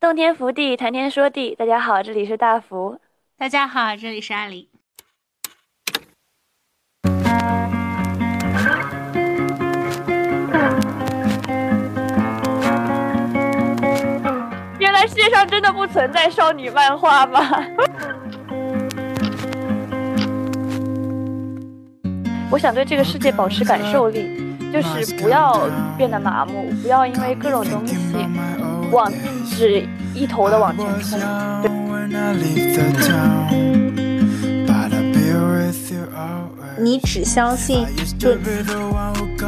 洞天福地，谈天说地。大家好，这里是大福。大家好，这里是阿里。原来世界上真的不存在少女漫画吗？我想对这个世界保持感受力。就是不要变得麻木，不要因为各种东西往是一头的往前冲。你只相信，就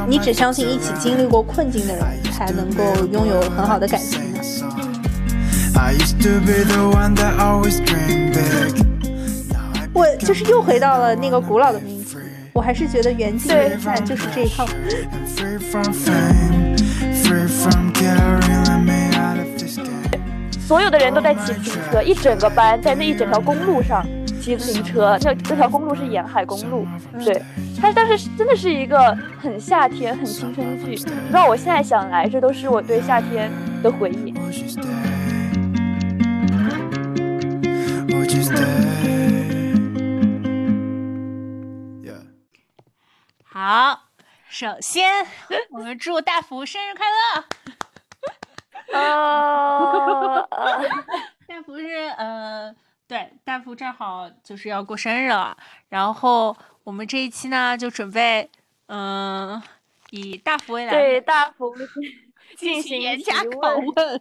你只相信一起经历过困境的人才能够拥有很好的感情呢？我就是又回到了那个古老的命题。我还是觉得缘尽缘散就是这一套。所有的人都在骑自行车，一整个班在那一整条公路上骑自行车。那那条公路是沿海公路，对。它当时真的是一个很夏天、很青春剧。让我现在想来，这都是我对夏天的回忆。好，首先我们祝大福生日快乐。啊，大福是呃，对，大福正好就是要过生日了，然后我们这一期呢就准备嗯，以大福为来对大福 进行严加拷问，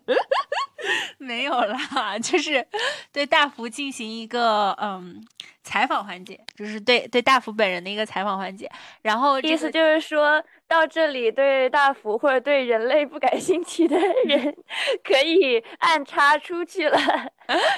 没有啦，就是对大福进行一个嗯。采访环节就是对对大福本人的一个采访环节，然后意思就是说到这里，对大福或者对人类不感兴趣的 人可以按叉出去了。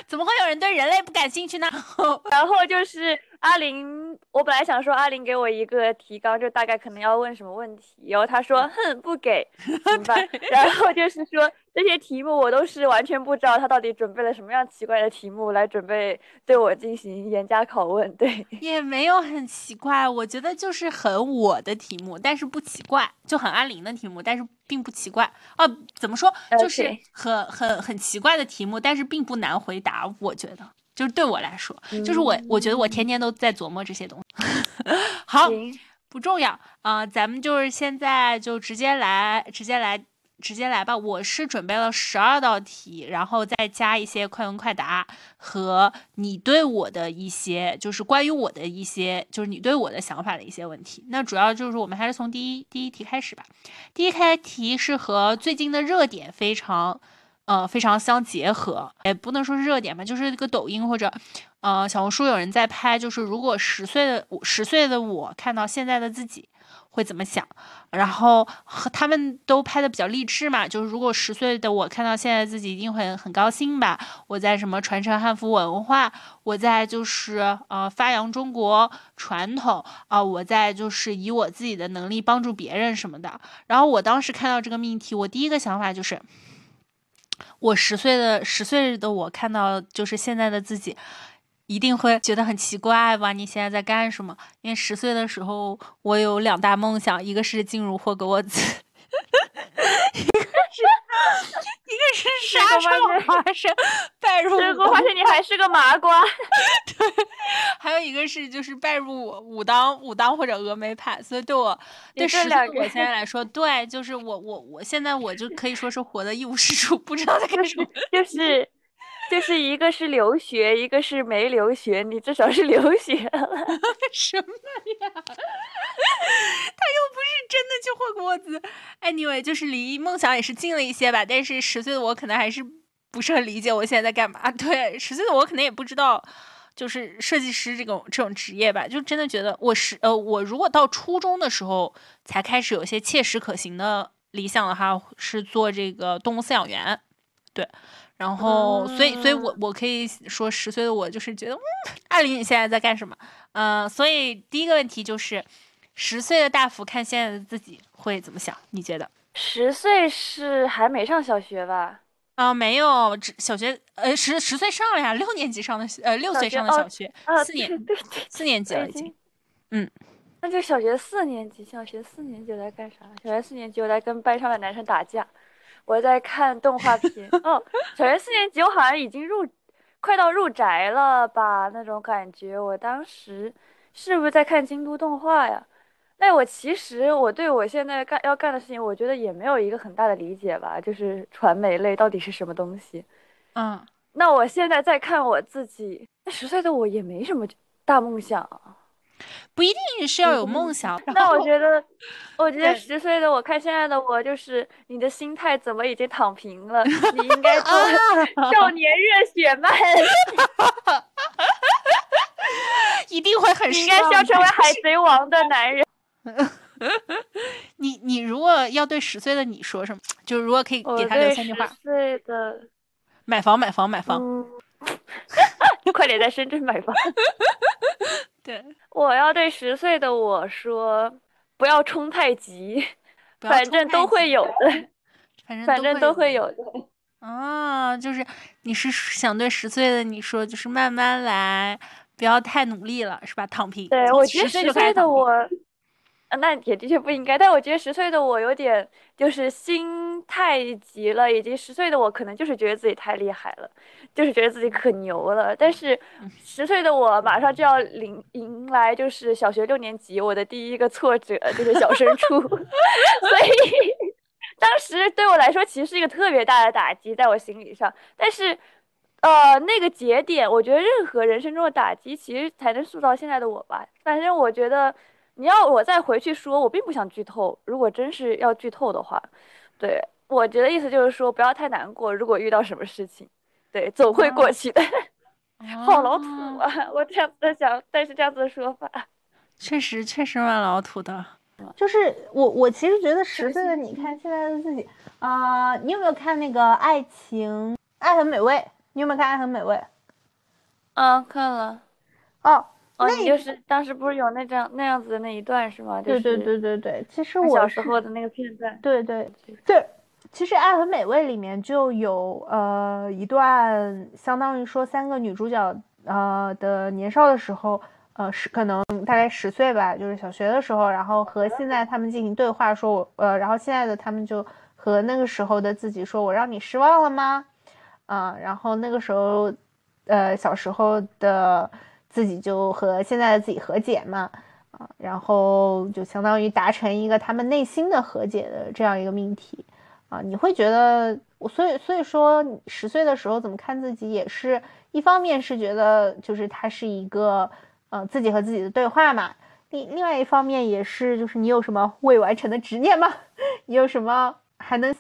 怎么会有人对人类不感兴趣呢？然后就是阿林，我本来想说阿林给我一个提纲，就大概可能要问什么问题，然后他说哼不给，怎么办？然后就是说。这些题目我都是完全不知道他到底准备了什么样奇怪的题目来准备对我进行严加拷问。对，也没有很奇怪，我觉得就是很我的题目，但是不奇怪，就很阿林的题目，但是并不奇怪。哦，怎么说？就是很很很奇怪的题目，但是并不难回答。我觉得，就是对我来说，就是我我觉得我天天都在琢磨这些东西。好，不重要啊，咱们就是现在就直接来，直接来。直接来吧，我是准备了十二道题，然后再加一些快问快答和你对我的一些，就是关于我的一些，就是你对我的想法的一些问题。那主要就是我们还是从第一第一题开始吧。第一开题是和最近的热点非常，呃，非常相结合，也不能说是热点吧，就是这个抖音或者，呃，小红书有人在拍，就是如果十岁的十岁的我看到现在的自己。会怎么想？然后和他们都拍的比较励志嘛，就是如果十岁的我看到现在自己一定会很高兴吧。我在什么传承汉服文化，我在就是呃发扬中国传统啊，我在就是以我自己的能力帮助别人什么的。然后我当时看到这个命题，我第一个想法就是，我十岁的十岁的我看到就是现在的自己。一定会觉得很奇怪吧？你现在在干什么？因为十岁的时候，我有两大梦想，一个是进入霍格沃茨，一个是一个是杀生，拜入。结果发现你还是个麻瓜。对，还有一个是就是拜入武当武当或者峨眉派。所以对我对十岁我现在来说，对，就是我我我现在我就可以说是活的一无是处，不知道在干什么，就是。就是一个是留学，一个是没留学，你至少是留学了。什么呀？他又不是真的去霍格沃兹。Anyway，就是离梦想也是近了一些吧。但是十岁的我可能还是不是很理解我现在在干嘛。对，十岁的我可能也不知道，就是设计师这种这种职业吧。就真的觉得我是呃，我如果到初中的时候才开始有些切实可行的理想的话，是做这个动物饲养员。对。然后，所以，所以我我可以说，十岁的我就是觉得，嗯，艾琳，你现在在干什么？嗯，所以第一个问题就是，十岁的大福看现在的自己会怎么想？你觉得？十岁是还没上小学吧？啊，没有，小学，呃，十十岁上了呀，六年级上的，呃，六岁上的小学，四年，四年级了已经。嗯，那就小学四年级，小学四年级在干啥？小学四年级我在跟班上的男生打架。我在看动画片。哦，小学四年级我好像已经入，快到入宅了吧？那种感觉。我当时是不是在看京都动画呀？但我其实我对我现在干要干的事情，我觉得也没有一个很大的理解吧。就是传媒类到底是什么东西？嗯，那我现在在看我自己，那十岁的我也没什么大梦想。不一定是要有 梦想。那我觉得，我觉得十岁的我看现在的我，就是你的心态怎么已经躺平了？你应该做 少年热血漫，一定会很。应该是要成为海贼王的男人。你你如果要对十岁的你说什么？就是如果可以给他留三句话。十岁的买房买房买房，就快点在深圳买房。对，我要对十岁的我说，不要冲太急 反正都会有的，反正反正都会有的。啊，就是你是想对十岁的你说，就是慢慢来，不要太努力了，是吧？躺平。对，我觉得十岁的我。那也的确不应该，但我觉得十岁的我有点就是心太急了，以及十岁的我可能就是觉得自己太厉害了，就是觉得自己可牛了。但是十岁的我马上就要迎迎来就是小学六年级，我的第一个挫折就是小升初，所以 当时对我来说其实是一个特别大的打击，在我心理上。但是呃那个节点，我觉得任何人生中的打击其实才能塑造现在的我吧。反正我觉得。你要我再回去说，我并不想剧透。如果真是要剧透的话，对我觉得意思就是说，不要太难过。如果遇到什么事情，对，总会过去的。好老土啊！我这样子在想，但是这样子的说法，确实确实蛮老土的。就是我我其实觉得十岁的你看现在的自己啊，你有没有看那个《爱情爱很美味》？你有没有看《爱很美味》？嗯，看了。哦。哦，你就是当时不是有那张那样子的那一段是吗？对对对对对，其实我小时候的那个片段。对对对，其实《爱很美味》里面就有呃一段，相当于说三个女主角呃的年少的时候，呃十可能大概十岁吧，就是小学的时候，然后和现在他们进行对话，说我呃，然后现在的他们就和那个时候的自己说，我让你失望了吗？啊，然后那个时候呃小时候的。自己就和现在的自己和解嘛，啊，然后就相当于达成一个他们内心的和解的这样一个命题，啊，你会觉得我，所以所以说十岁的时候怎么看自己，也是一方面是觉得就是他是一个，呃，自己和自己的对话嘛，另另外一方面也是就是你有什么未完成的执念吗？你有什么还能？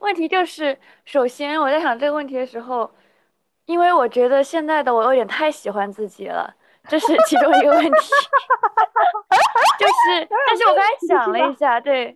问题就是，首先我在想这个问题的时候。因为我觉得现在的我有点太喜欢自己了，这是其中一个问题。就是，但是我刚才想了一下，对，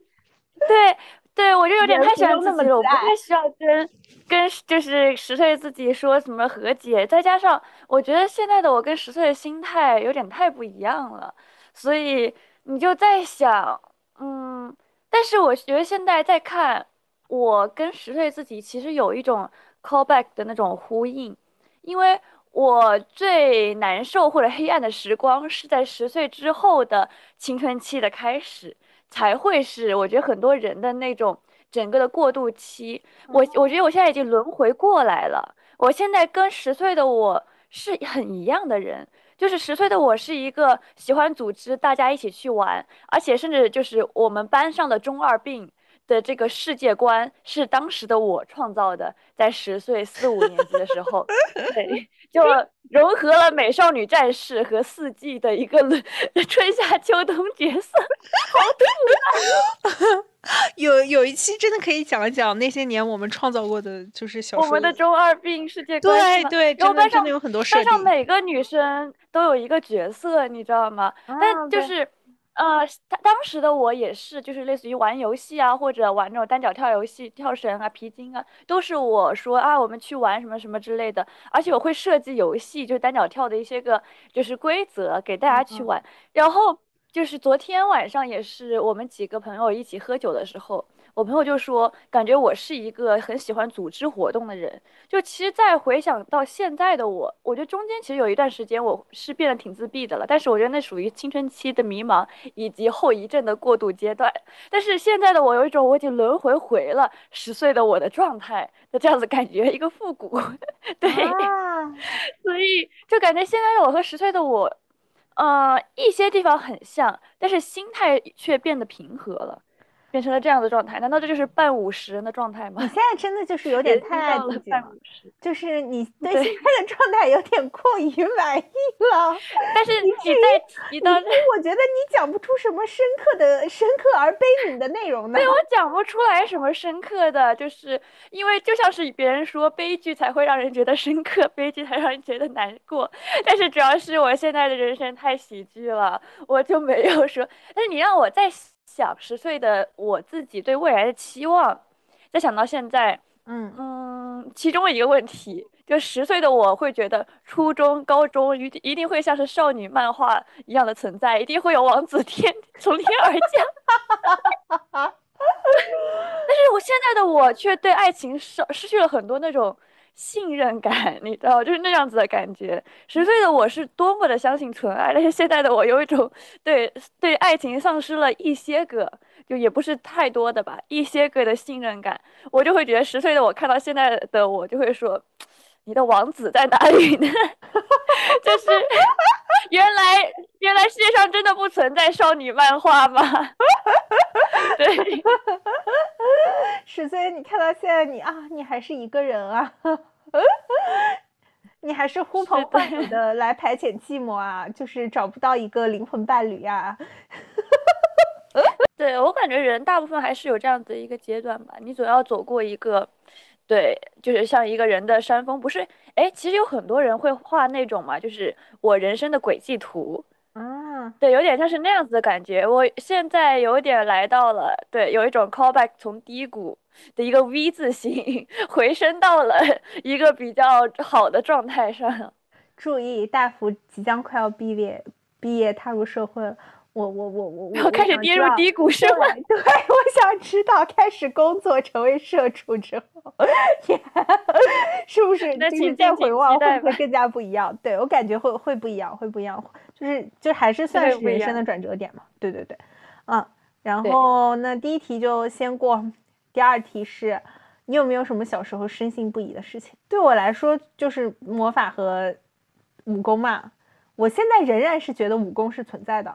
对，对，我就有点太喜欢自己了，我不太需要跟跟就是十岁的自己说什么和解。再加上我觉得现在的我跟十岁的心态有点太不一样了，所以你就在想，嗯，但是我觉得现在在看我跟十岁自己，其实有一种。callback 的那种呼应，因为我最难受或者黑暗的时光是在十岁之后的青春期的开始，才会是我觉得很多人的那种整个的过渡期。我我觉得我现在已经轮回过来了，我现在跟十岁的我是很一样的人，就是十岁的我是一个喜欢组织大家一起去玩，而且甚至就是我们班上的中二病。的这个世界观是当时的我创造的，在十岁四五年级的时候，对，就融合了美少女战士和四季的一个 春夏秋冬角色，好土啊！有有一期真的可以讲一讲那些年我们创造过的，就是小我们的中二病世界观，对对，然后班上有很多班上每个女生都有一个角色，你知道吗？但就是。呃，当当时的我也是，就是类似于玩游戏啊，或者玩那种单脚跳游戏、跳绳啊、皮筋啊，都是我说啊，我们去玩什么什么之类的。而且我会设计游戏，就是单脚跳的一些个就是规则给大家去玩。然后就是昨天晚上也是我们几个朋友一起喝酒的时候，我朋友就说，感觉我是一个很喜欢组织活动的人。就其实再回想到现在的我，我觉得中间其实有一段时间我是变得挺自闭的了。但是我觉得那属于青春期的迷茫以及后遗症的过渡阶段。但是现在的我有一种我已经轮回回了十岁的我的状态的这样子感觉，一个复古。对，所以就感觉现在的我和十岁的我。呃，一些地方很像，但是心态却变得平和了。变成了这样的状态，难道这就是半五十人的状态吗？你现在真的就是有 点太爱自己了，就是你对现在的状态有点过于满意了。但是你在提到，我觉得你讲不出什么深刻的、深刻而悲悯的内容呢。对我讲不出来什么深刻的，就是因为就像是别人说，悲剧才会让人觉得深刻，悲剧才让人觉得难过。但是主要是我现在的人生太喜剧了，我就没有说。但是你让我再。想十岁的我自己对未来的期望，再想到现在，嗯嗯，其中一个问题，就十岁的我会觉得初中、高中一一定会像是少女漫画一样的存在，一定会有王子天 从天而降。但是我现在的我却对爱情少失去了很多那种。信任感，你知道，就是那样子的感觉。十岁的我是多么的相信纯爱，但是现在的我有一种对对爱情丧失了一些个，就也不是太多的吧，一些个的信任感。我就会觉得十岁的我看到现在的我就会说，你的王子在哪里呢？就是原来原来世界上真的不存在少女漫画吗？对。十岁，你看到现在你啊，你还是一个人啊，你还是呼朋唤友的来排遣寂寞啊，就是找不到一个灵魂伴侣呀。对我感觉人大部分还是有这样子一个阶段吧，你总要走过一个，对，就是像一个人的山峰，不是？哎，其实有很多人会画那种嘛，就是我人生的轨迹图。嗯，对，有点像是那样子的感觉。我现在有点来到了，对，有一种 callback 从低谷的一个 V 字形 回升到了 一个比较好的状态上。注意，大福即将快要毕业，毕业踏入社会。我我我我我开始跌入低谷是吗？对，我想知道开始工作成为社畜之后，是不是？那请再回望会不会更加不一样？对我感觉会会不一样，会不一样。就是就还是算是人生的转折点嘛？对对对，嗯。然后那第一题就先过，第二题是你有没有什么小时候深信不疑的事情？对我来说就是魔法和武功嘛。我现在仍然是觉得武功是存在的。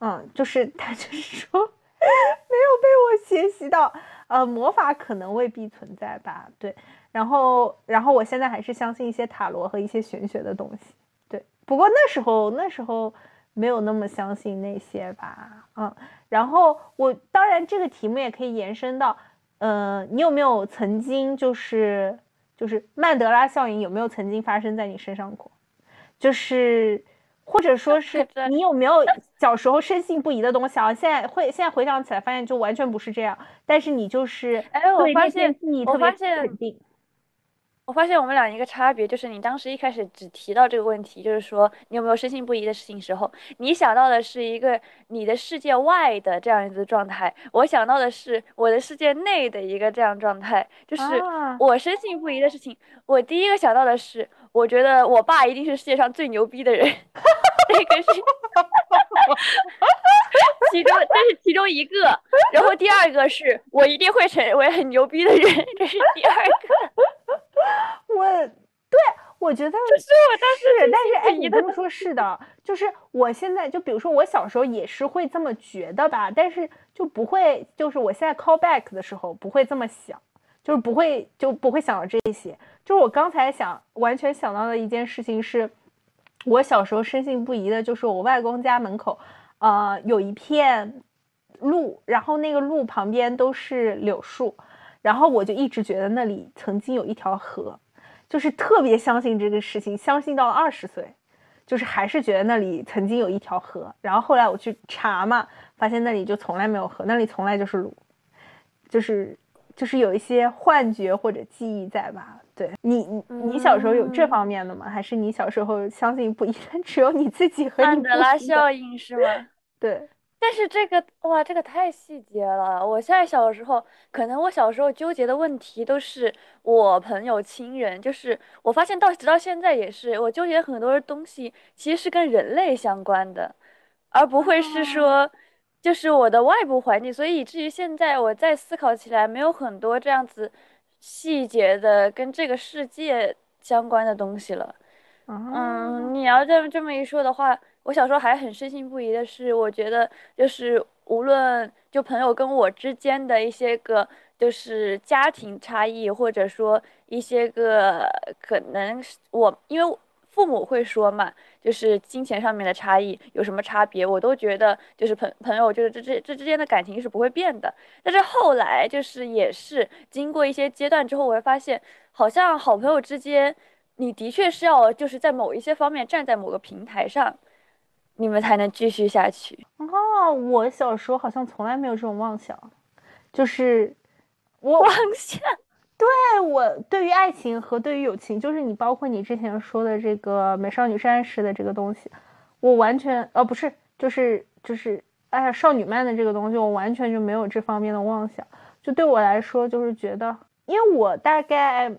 嗯，就是他就是说没有被我学习到，呃，魔法可能未必存在吧，对。然后，然后我现在还是相信一些塔罗和一些玄学的东西，对。不过那时候那时候没有那么相信那些吧，嗯。然后我当然这个题目也可以延伸到，呃，你有没有曾经就是就是曼德拉效应有没有曾经发生在你身上过？就是。或者说是 你有没有小时候深信不疑的东西啊？现在会现在回想起来，发现就完全不是这样。但是你就是哎，我发现你特别肯定。我发现我们俩一个差别就是，你当时一开始只提到这个问题，就是说你有没有深信不疑的事情时候，你想到的是一个你的世界外的这样一个状态。我想到的是我的世界内的一个这样状态，就是我深信不疑的事情。我第一个想到的是。我觉得我爸一定是世界上最牛逼的人，这个是 其中这是其中一个，然后第二个是我一定会成为很牛逼的人，这是第二个。我对我觉得是我当时，但是哎，你这么说，是的，就是我现在就比如说我小时候也是会这么觉得吧，但是就不会，就是我现在 call back 的时候不会这么想。就是不会就不会想到这些，就是我刚才想完全想到的一件事情是，我小时候深信不疑的，就是我外公家门口，呃，有一片路，然后那个路旁边都是柳树，然后我就一直觉得那里曾经有一条河，就是特别相信这个事情，相信到了二十岁，就是还是觉得那里曾经有一条河，然后后来我去查嘛，发现那里就从来没有河，那里从来就是路，就是。就是有一些幻觉或者记忆在吧？对你，你小时候有这方面的吗？还是你小时候相信不一定 只有你自己和曼德拉效应是吗？对，但是这个哇，这个太细节了。我现在小时候，可能我小时候纠结的问题都是我朋友、亲人，就是我发现到直到现在也是，我纠结很多东西其实是跟人类相关的，而不会是说就是我的外部环境。所以以至于现在我再思考起来，没有很多这样子细节的跟这个世界相关的东西了。嗯，你要这么这么一说的话。我小时候还很深信不疑的是，我觉得就是无论就朋友跟我之间的一些个就是家庭差异，或者说一些个可能我因为父母会说嘛，就是金钱上面的差异有什么差别，我都觉得就是朋朋友就是这这这之间的感情是不会变的。但是后来就是也是经过一些阶段之后，我会发现好像好朋友之间，你的确是要就是在某一些方面站在某个平台上。你们才能继续下去哦！我小时候好像从来没有这种妄想，就是我妄想。对我对于爱情和对于友情，就是你包括你之前说的这个美少女战士的这个东西，我完全呃不是，就是就是哎呀少女漫的这个东西，我完全就没有这方面的妄想。就对我来说，就是觉得，因为我大概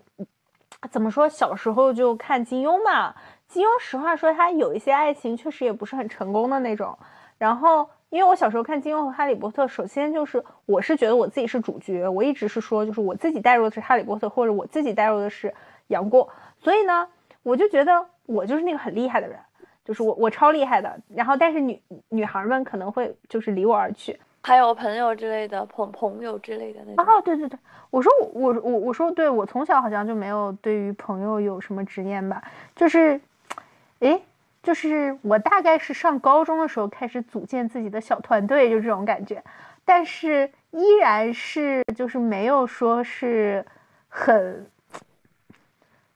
怎么说，小时候就看金庸嘛。金庸实话说，他有一些爱情确实也不是很成功的那种。然后，因为我小时候看金庸和哈利波特，首先就是我是觉得我自己是主角，我一直是说就是我自己带入的是哈利波特，或者我自己带入的是杨过。所以呢，我就觉得我就是那个很厉害的人，就是我我超厉害的。然后，但是女女孩们可能会就是离我而去，还有朋友之类的朋朋友之类的那种。哦，对对对，我说我我我说对我从小好像就没有对于朋友有什么执念吧，就是。诶，就是我大概是上高中的时候开始组建自己的小团队，就这种感觉，但是依然是就是没有说是很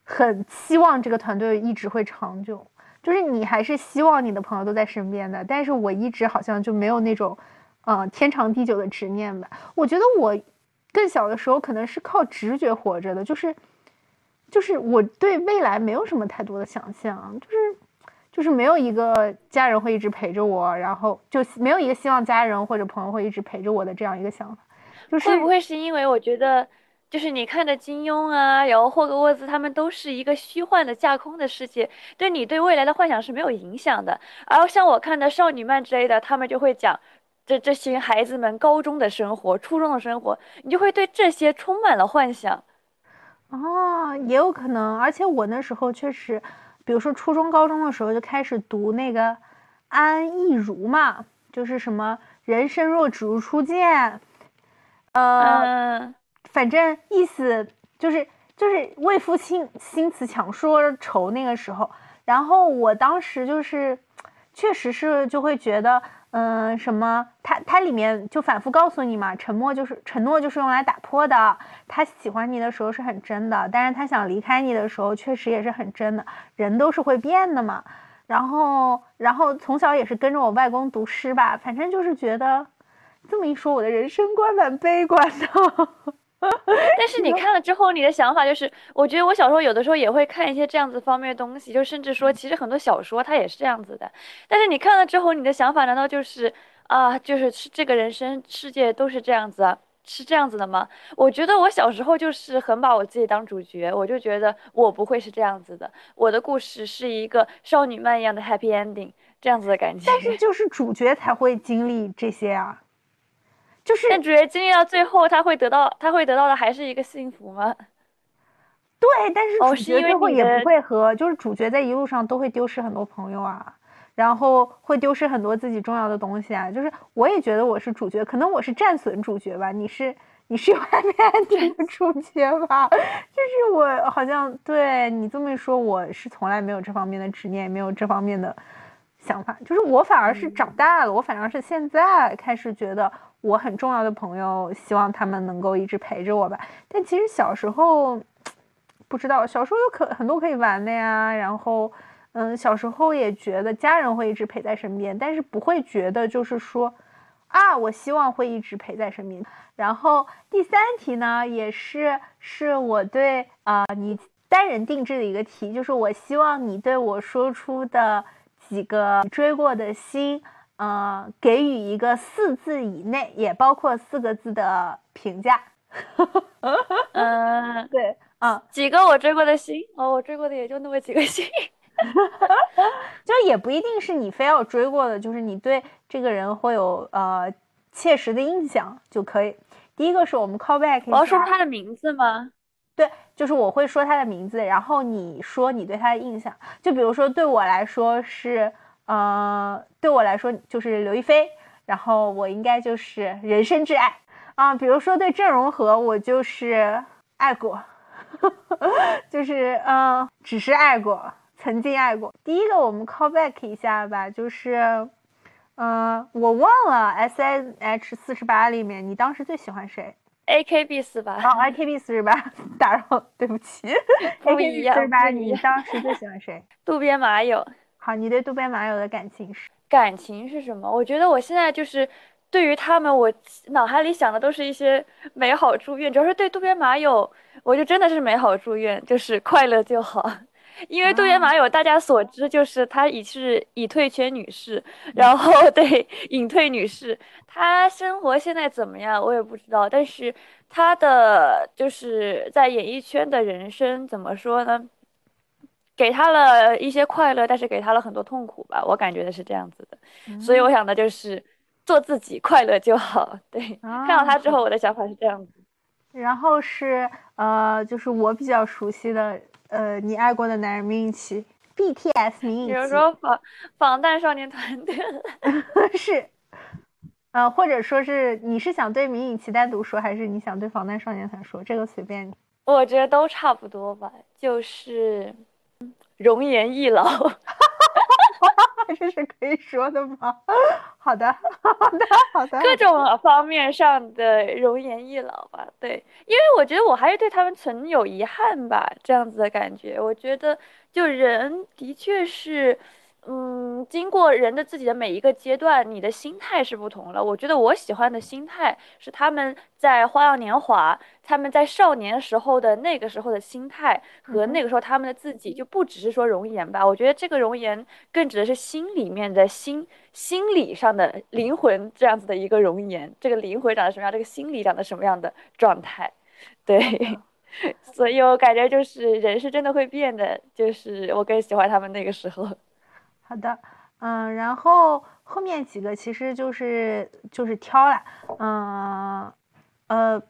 很期望这个团队一直会长久，就是你还是希望你的朋友都在身边的，但是我一直好像就没有那种嗯天长地久的执念吧。我觉得我更小的时候可能是靠直觉活着的，就是。就是我对未来没有什么太多的想象，就是就是没有一个家人会一直陪着我，然后就没有一个希望家人或者朋友会一直陪着我的这样一个想法。就是会不会是因为我觉得，就是你看的金庸啊，然后霍格沃兹，他们都是一个虚幻的架空的世界，对你对未来的幻想是没有影响的。而像我看的少女漫之类的，他们就会讲这这些孩子们高中的生活、初中的生活，你就会对这些充满了幻想。哦，也有可能，而且我那时候确实，比如说初中、高中的时候就开始读那个安意如嘛，就是什么人生若只如初见，呃，反正意思就是就是为赋新新词强说愁那个时候，然后我当时就是确实是就会觉得。嗯，什么？他他里面就反复告诉你嘛，沉默就是承诺，就是用来打破的。他喜欢你的时候是很真的，但是他想离开你的时候，确实也是很真的。人都是会变的嘛。然后，然后从小也是跟着我外公读诗吧，反正就是觉得，这么一说，我的人生观蛮悲观的。但是你看了之后，你的想法就是，我觉得我小时候有的时候也会看一些这样子方面的东西，就甚至说，其实很多小说它也是这样子的。但是你看了之后，你的想法难道就是啊，就是这个人生世界都是这样子啊，是这样子的吗？我觉得我小时候就是很把我自己当主角，我就觉得我不会是这样子的，我的故事是一个少女漫一样的 happy ending 这样子的感觉。但是 就是主角才会经历这些啊。就是，但主角经历到最后，他会得到，他会得到的还是一个幸福吗？对，但是主角最后也不会和，就是主角在一路上都会丢失很多朋友啊，然后会丢失很多自己重要的东西啊。就是我也觉得我是主角，可能我是战损主角吧，你是你是 外面这个主角吧？就是我好像对你这么一说，我是从来没有这方面的执念，没有这方面的想法。就是我反而是长大了，我反而是现在开始觉得。我很重要的朋友，希望他们能够一直陪着我吧。但其实小时候不知道，小时候有可很多可以玩的呀。然后，嗯，小时候也觉得家人会一直陪在身边，但是不会觉得就是说啊，我希望会一直陪在身边。然后第三题呢，也是是我对啊你单人定制的一个题，就是我希望你对我说出的几个追过的星。呃，给予一个四字以内，也包括四个字的评价。嗯，对，啊，几个我追过的星，哦，我追过的也就那么几个星。就也不一定是你非要追过的，就是你对这个人会有呃切实的印象就可以。第一个是我们 call back，我要说他的名字吗？对，就是我会说他的名字，然后你说你对他的印象。就比如说对我来说是，呃，对我来说就是刘亦菲，然后我应该就是人生挚爱啊。比如说对郑容和，我就是爱过，就是嗯，只是爱过。曾经爱过。第一个，我们 call back 一下吧，就是，嗯，我忘了 S N H 四十八里面你当时最喜欢谁？A K B 四八。哦，A K B 四十八，打扰，对不起。不一样。四十八，你当时最喜欢谁？渡边麻友。好，你对渡边麻友的感情是？感情是什么？我觉得我现在就是对于他们，我脑海里想的都是一些美好祝愿。主要是对渡边麻友，我就真的是美好祝愿，就是快乐就好。因为渡边麻友，大家所知就是她已是已退圈女士，然后对隐退女士，她生活现在怎么样我也不知道，但是她的就是在演艺圈的人生怎么说呢？给她了一些快乐，但是给她了很多痛苦吧，我感觉的是这样子的，所以我想的就是做自己，快乐就好。对，看到她之后，我的想法是这样子。然后是呃，就是我比较熟悉的。呃，你爱过的男人明影期，BTS 明影期，比如说防防弹少年团队，是，呃，或者说是你是想对明影期单独说，还是你想对防弹少年团说？这个随便你。我觉得都差不多吧，就是容颜易老。这是可以说的吗？好的，好的，好的。各种方面上的容颜易老吧，对，因为我觉得我还是对他们存有遗憾吧，这样子的感觉。我觉得就人的确是。嗯，经过人的自己的每一个阶段，你的心态是不同了。我觉得我喜欢的心态是他们在花样年华，他们在少年时候的那个时候的心态和那个时候他们的自己，就不只是说容颜吧。我觉得这个容颜更指的是心里面的心心理上的灵魂这样子的一个容颜。这个灵魂长得什么样，这个心理长得什么样的状态？对，所以我感觉就是人是真的会变的，就是我更喜欢他们那个时候。好的，嗯，然后后面几个其实就是就是挑了，嗯，呃，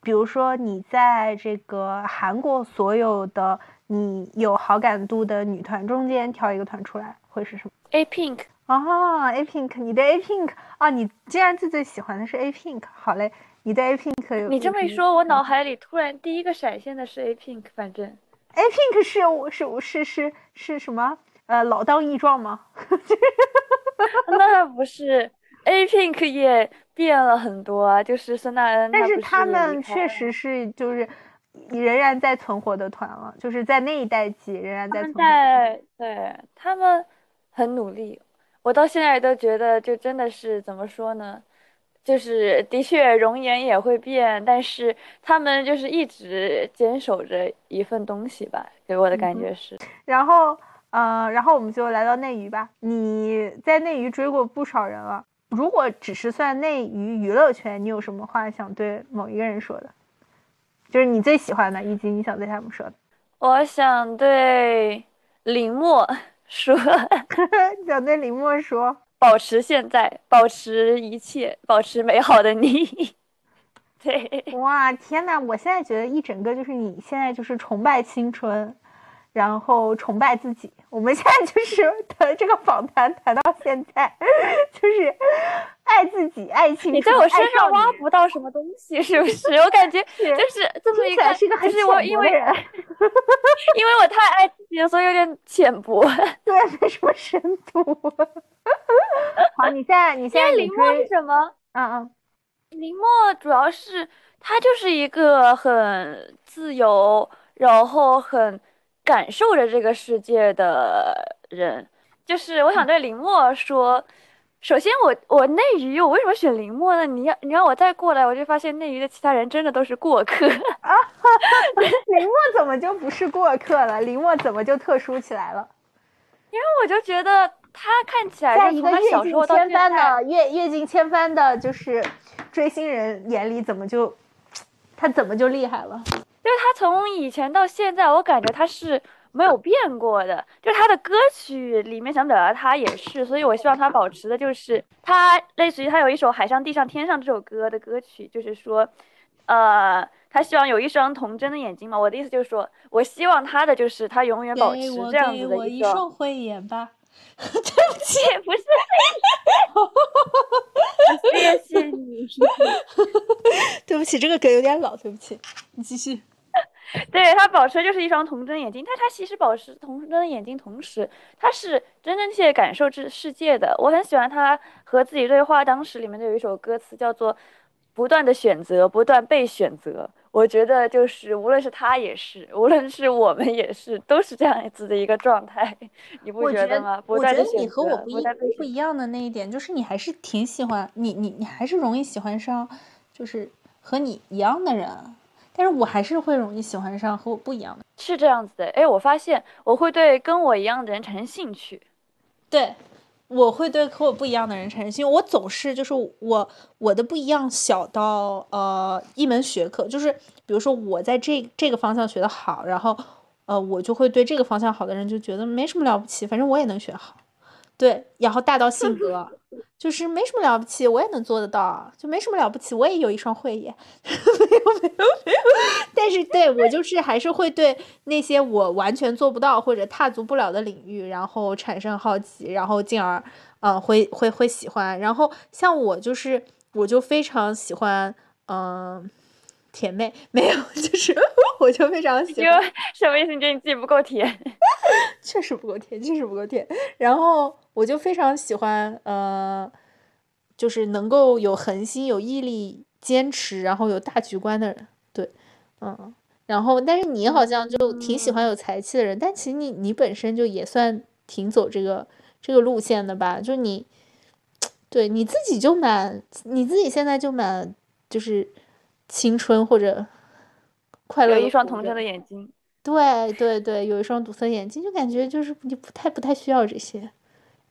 比如说你在这个韩国所有的你有好感度的女团中间挑一个团出来，会是什么？A Pink 哦，A Pink，你的 A Pink 啊，你竟然最最喜欢的是 A Pink，好嘞，你的 A Pink 有你这么一说，我脑海里突然第一个闪现的是 A Pink，反正。A Pink 是我是是是是什么？呃，老当益壮吗？那不是，A Pink 也变了很多啊，就是孙大恩。但是他们确实是就是仍然在存活的团了，就是在那一代起仍然在存活。在对他们很努力，我到现在都觉得，就真的是怎么说呢？就是的确容颜也会变，但是他们就是一直坚守着一份东西吧，给我的感觉是。然后。呃，然后我们就来到内娱吧。你在内娱追过不少人了，如果只是算内娱娱乐圈，你有什么话想对某一个人说的？就是你最喜欢的，以及你想对他们说的。我想对林默说，想对林默说，保持现在，保持一切，保持美好的你。对，哇，天呐，我现在觉得一整个就是你现在就是崇拜青春。然后崇拜自己，我们现在就是 谈这个访谈谈到现在，就是爱自己，爱情。你在我身上挖不到什么东西，是不是？我感觉就是这么一个，就是我因为 因为我太爱自己了，所以有点浅薄，对，没什么深度。好，你现在你现在林墨是什么？嗯嗯，林墨主要是他就是一个很自由，然后很。感受着这个世界的人，就是我想对林默说，首先我我内娱我为什么选林默呢？你要你让我再过来，我就发现内娱的其他人真的都是过客啊！林默怎么就不是过客了？林默怎么就特殊起来了？因为我就觉得他看起来在一个月经千帆的阅阅尽千帆的，就是追星人眼里，怎么就他怎么就厉害了？就是他从以前到现在，我感觉他是没有变过的。就是他的歌曲里面想表达他也是，所以我希望他保持的就是他类似于他有一首《海上地上天上》这首歌的歌曲，就是说，呃，他希望有一双童真的眼睛嘛。我的意思就是说，我希望他的就是他永远保持这样子的一双慧眼吧。对不起，不是。谢谢你。对不起，这个梗有点老，对不起，你继续。对他保持就是一双童真眼睛，但他其实保持童真的眼睛，同时他是真真切切感受这世界的。我很喜欢他和自己对话，当时里面就有一首歌词叫做“不断的选择，不断被选择”。我觉得就是无论是他也是，无论是我们也是，都是这样子的一个状态，你不觉得吗？我觉得你和我不一不一样的那一点，就是你还是挺喜欢你你你还是容易喜欢上，就是和你一样的人。但是我还是会容易喜欢上和我不一样的，是这样子的。哎，我发现我会对跟我一样的人产生兴趣。对，我会对和我不一样的人产生兴趣。我总是就是我我的不一样小到呃一门学科，就是比如说我在这这个方向学的好，然后呃我就会对这个方向好的人就觉得没什么了不起，反正我也能学好。对，然后大到性格，就是没什么了不起，我也能做得到，就没什么了不起，我也有一双慧眼，没有没有没有，但是对我就是还是会对那些我完全做不到或者踏足不了的领域，然后产生好奇，然后进而，嗯，会会会喜欢，然后像我就是我就非常喜欢，嗯。甜妹 没有，就是我就非常喜欢。什么意思？你觉得你自己不够甜？确实不够甜，确实不够甜。然后我就非常喜欢，呃，就是能够有恒心、有毅力、坚持，然后有大局观的人。对，嗯。然后，但是你好像就挺喜欢有才气的人，但其实你你本身就也算挺走这个这个路线的吧？就你，对你自己就蛮，你自己现在就蛮，就是。青春或者快乐，有一双童真的眼睛，对对对，有一双堵塞眼睛，就感觉就是你不太不太需要这些。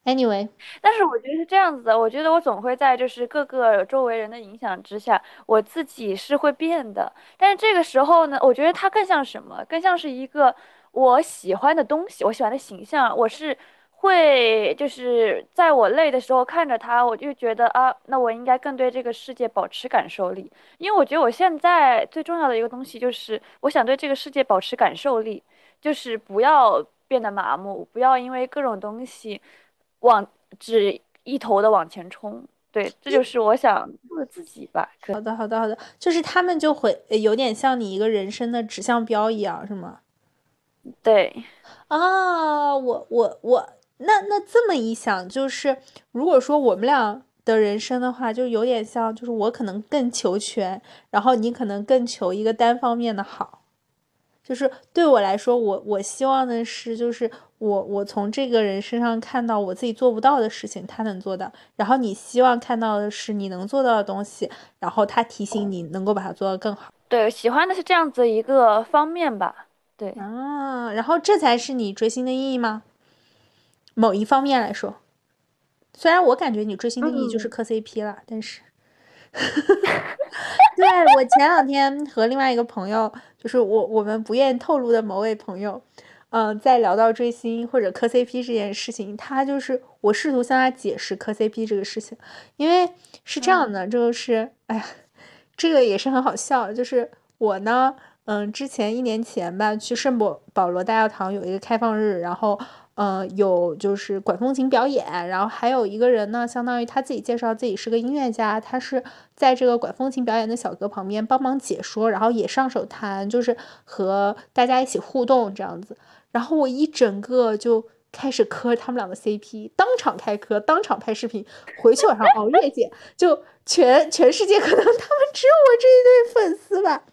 Anyway，但是我觉得是这样子的，我觉得我总会在就是各个周围人的影响之下，我自己是会变的。但是这个时候呢，我觉得它更像什么？更像是一个我喜欢的东西，我喜欢的形象，我是。会就是在我累的时候看着他，我就觉得啊，那我应该更对这个世界保持感受力，因为我觉得我现在最重要的一个东西就是我想对这个世界保持感受力，就是不要变得麻木，不要因为各种东西往只一头的往前冲。对，这就是我想做自己吧。好的，好的，好的，就是他们就会有点像你一个人生的指向标一样，是吗？对啊，我我我。那那这么一想，就是如果说我们俩的人生的话，就有点像，就是我可能更求全，然后你可能更求一个单方面的好。就是对我来说，我我希望的是，就是我我从这个人身上看到我自己做不到的事情，他能做到。然后你希望看到的是你能做到的东西，然后他提醒你能够把它做得更好。对，喜欢的是这样子一个方面吧。对啊，然后这才是你追星的意义吗？某一方面来说，虽然我感觉你追星的意义就是磕 CP 了，但是，对我前两天和另外一个朋友，就是我我们不愿透露的某位朋友，嗯，在聊到追星或者磕 CP 这件事情，他就是我试图向他解释磕 CP 这个事情，因为是这样的，就是哎呀，这个也是很好笑，就是我呢，嗯，之前一年前吧，去圣保保罗大教堂有一个开放日，然后。呃，有就是管风琴表演，然后还有一个人呢，相当于他自己介绍自己是个音乐家，他是在这个管风琴表演的小哥旁边帮忙解说，然后也上手弹，就是和大家一起互动这样子。然后我一整个就开始磕他们俩的 CP，当场开磕，当场拍视频，回去晚上熬夜剪，就全全世界可能他们只有我这一对粉丝吧。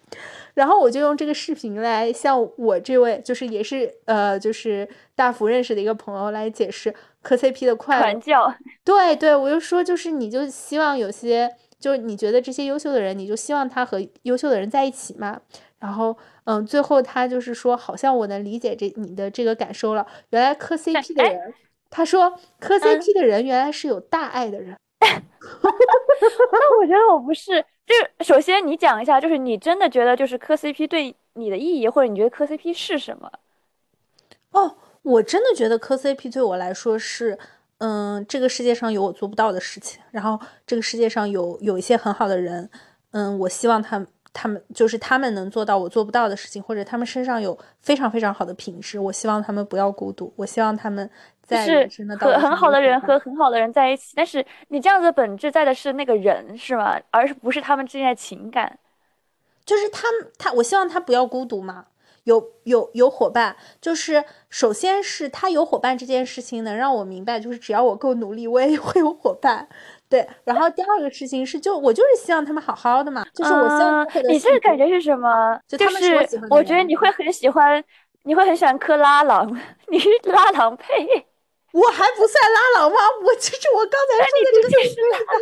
然后我就用这个视频来向我这位就是也是呃就是大福认识的一个朋友来解释磕 CP 的快乐。传教。对对，我就说就是你就希望有些就是你觉得这些优秀的人，你就希望他和优秀的人在一起嘛。然后，嗯，最后他就是说，好像我能理解这你的这个感受了。原来磕 CP 的人，他说磕 CP 的人原来是有大爱的人。那我觉得我不是。就首先你讲一下，就是你真的觉得就是磕 CP 对你的意义，或者你觉得磕 CP 是什么？哦，我真的觉得磕 CP 对我来说是，嗯，这个世界上有我做不到的事情，然后这个世界上有有一些很好的人，嗯，我希望他们。他们就是他们能做到我做不到的事情，或者他们身上有非常非常好的品质。我希望他们不要孤独，我希望他们在和很好的人和很好的人在一起。但是你这样子的本质在的是那个人是吗？而是不是他们之间的情感？就是他他，我希望他不要孤独嘛，有有有伙伴。就是首先是他有伙伴这件事情能让我明白，就是只要我够努力，我也会有伙伴。对，然后第二个事情是，就我就是希望他们好好的嘛，就是我希望你这个感觉是什么？就是我觉得你会很喜欢，你会很喜欢克拉郎，你是拉郎配，我还不算拉郎吗？我其实我刚才说的这个就是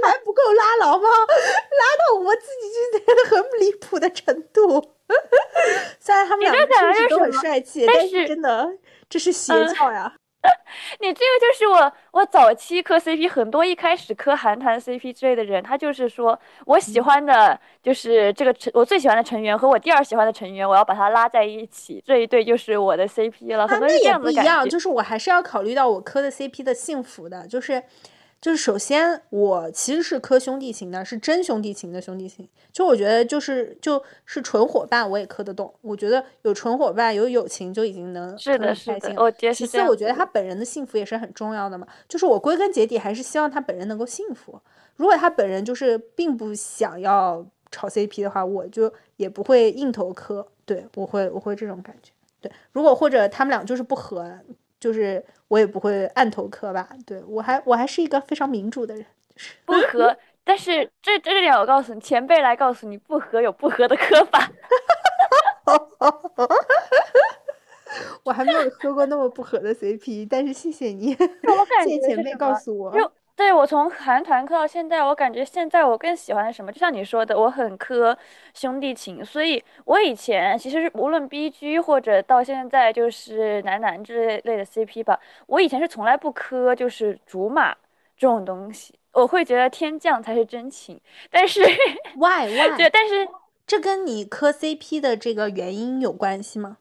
还不够拉郎吗？拉到我自己就觉得很离谱的程度。虽然他们两个确实都很帅气，但是真的这是邪教呀。你这个就是我，我早期磕 CP 很多，一开始磕韩团 CP 之类的人，他就是说我喜欢的就是这个成，我最喜欢的成员和我第二喜欢的成员，我要把他拉在一起，这一对就是我的 CP 了。很多人这样子感觉，就是我还是要考虑到我磕的 CP 的幸福的，就是。就是首先，我其实是磕兄弟情的，是真兄弟情的兄弟情。就我觉得，就是就是纯伙伴，我也磕得动。我觉得有纯伙伴，有友情，就已经能是的，是的。我其次，我觉得他本人的幸福也是很重要的嘛。就是我归根结底还是希望他本人能够幸福。如果他本人就是并不想要炒 CP 的话，我就也不会硬头磕。对我会我会这种感觉。对，如果或者他们俩就是不合。就是我也不会按头磕吧，对我还我还是一个非常民主的人，不和。但是这这点我告诉你，前辈来告诉你，不和有不和的磕法。我还没有磕过那么不合的 CP，但是谢谢你，谢谢前辈告诉我。对我从韩团磕到现在，我感觉现在我更喜欢什么？就像你说的，我很磕兄弟情，所以我以前其实无论 B G 或者到现在就是男男之类的 C P 吧，我以前是从来不磕就是竹马这种东西，我会觉得天降才是真情。但是 Why Why？对，但是 这跟你磕 C P 的这个原因有关系吗？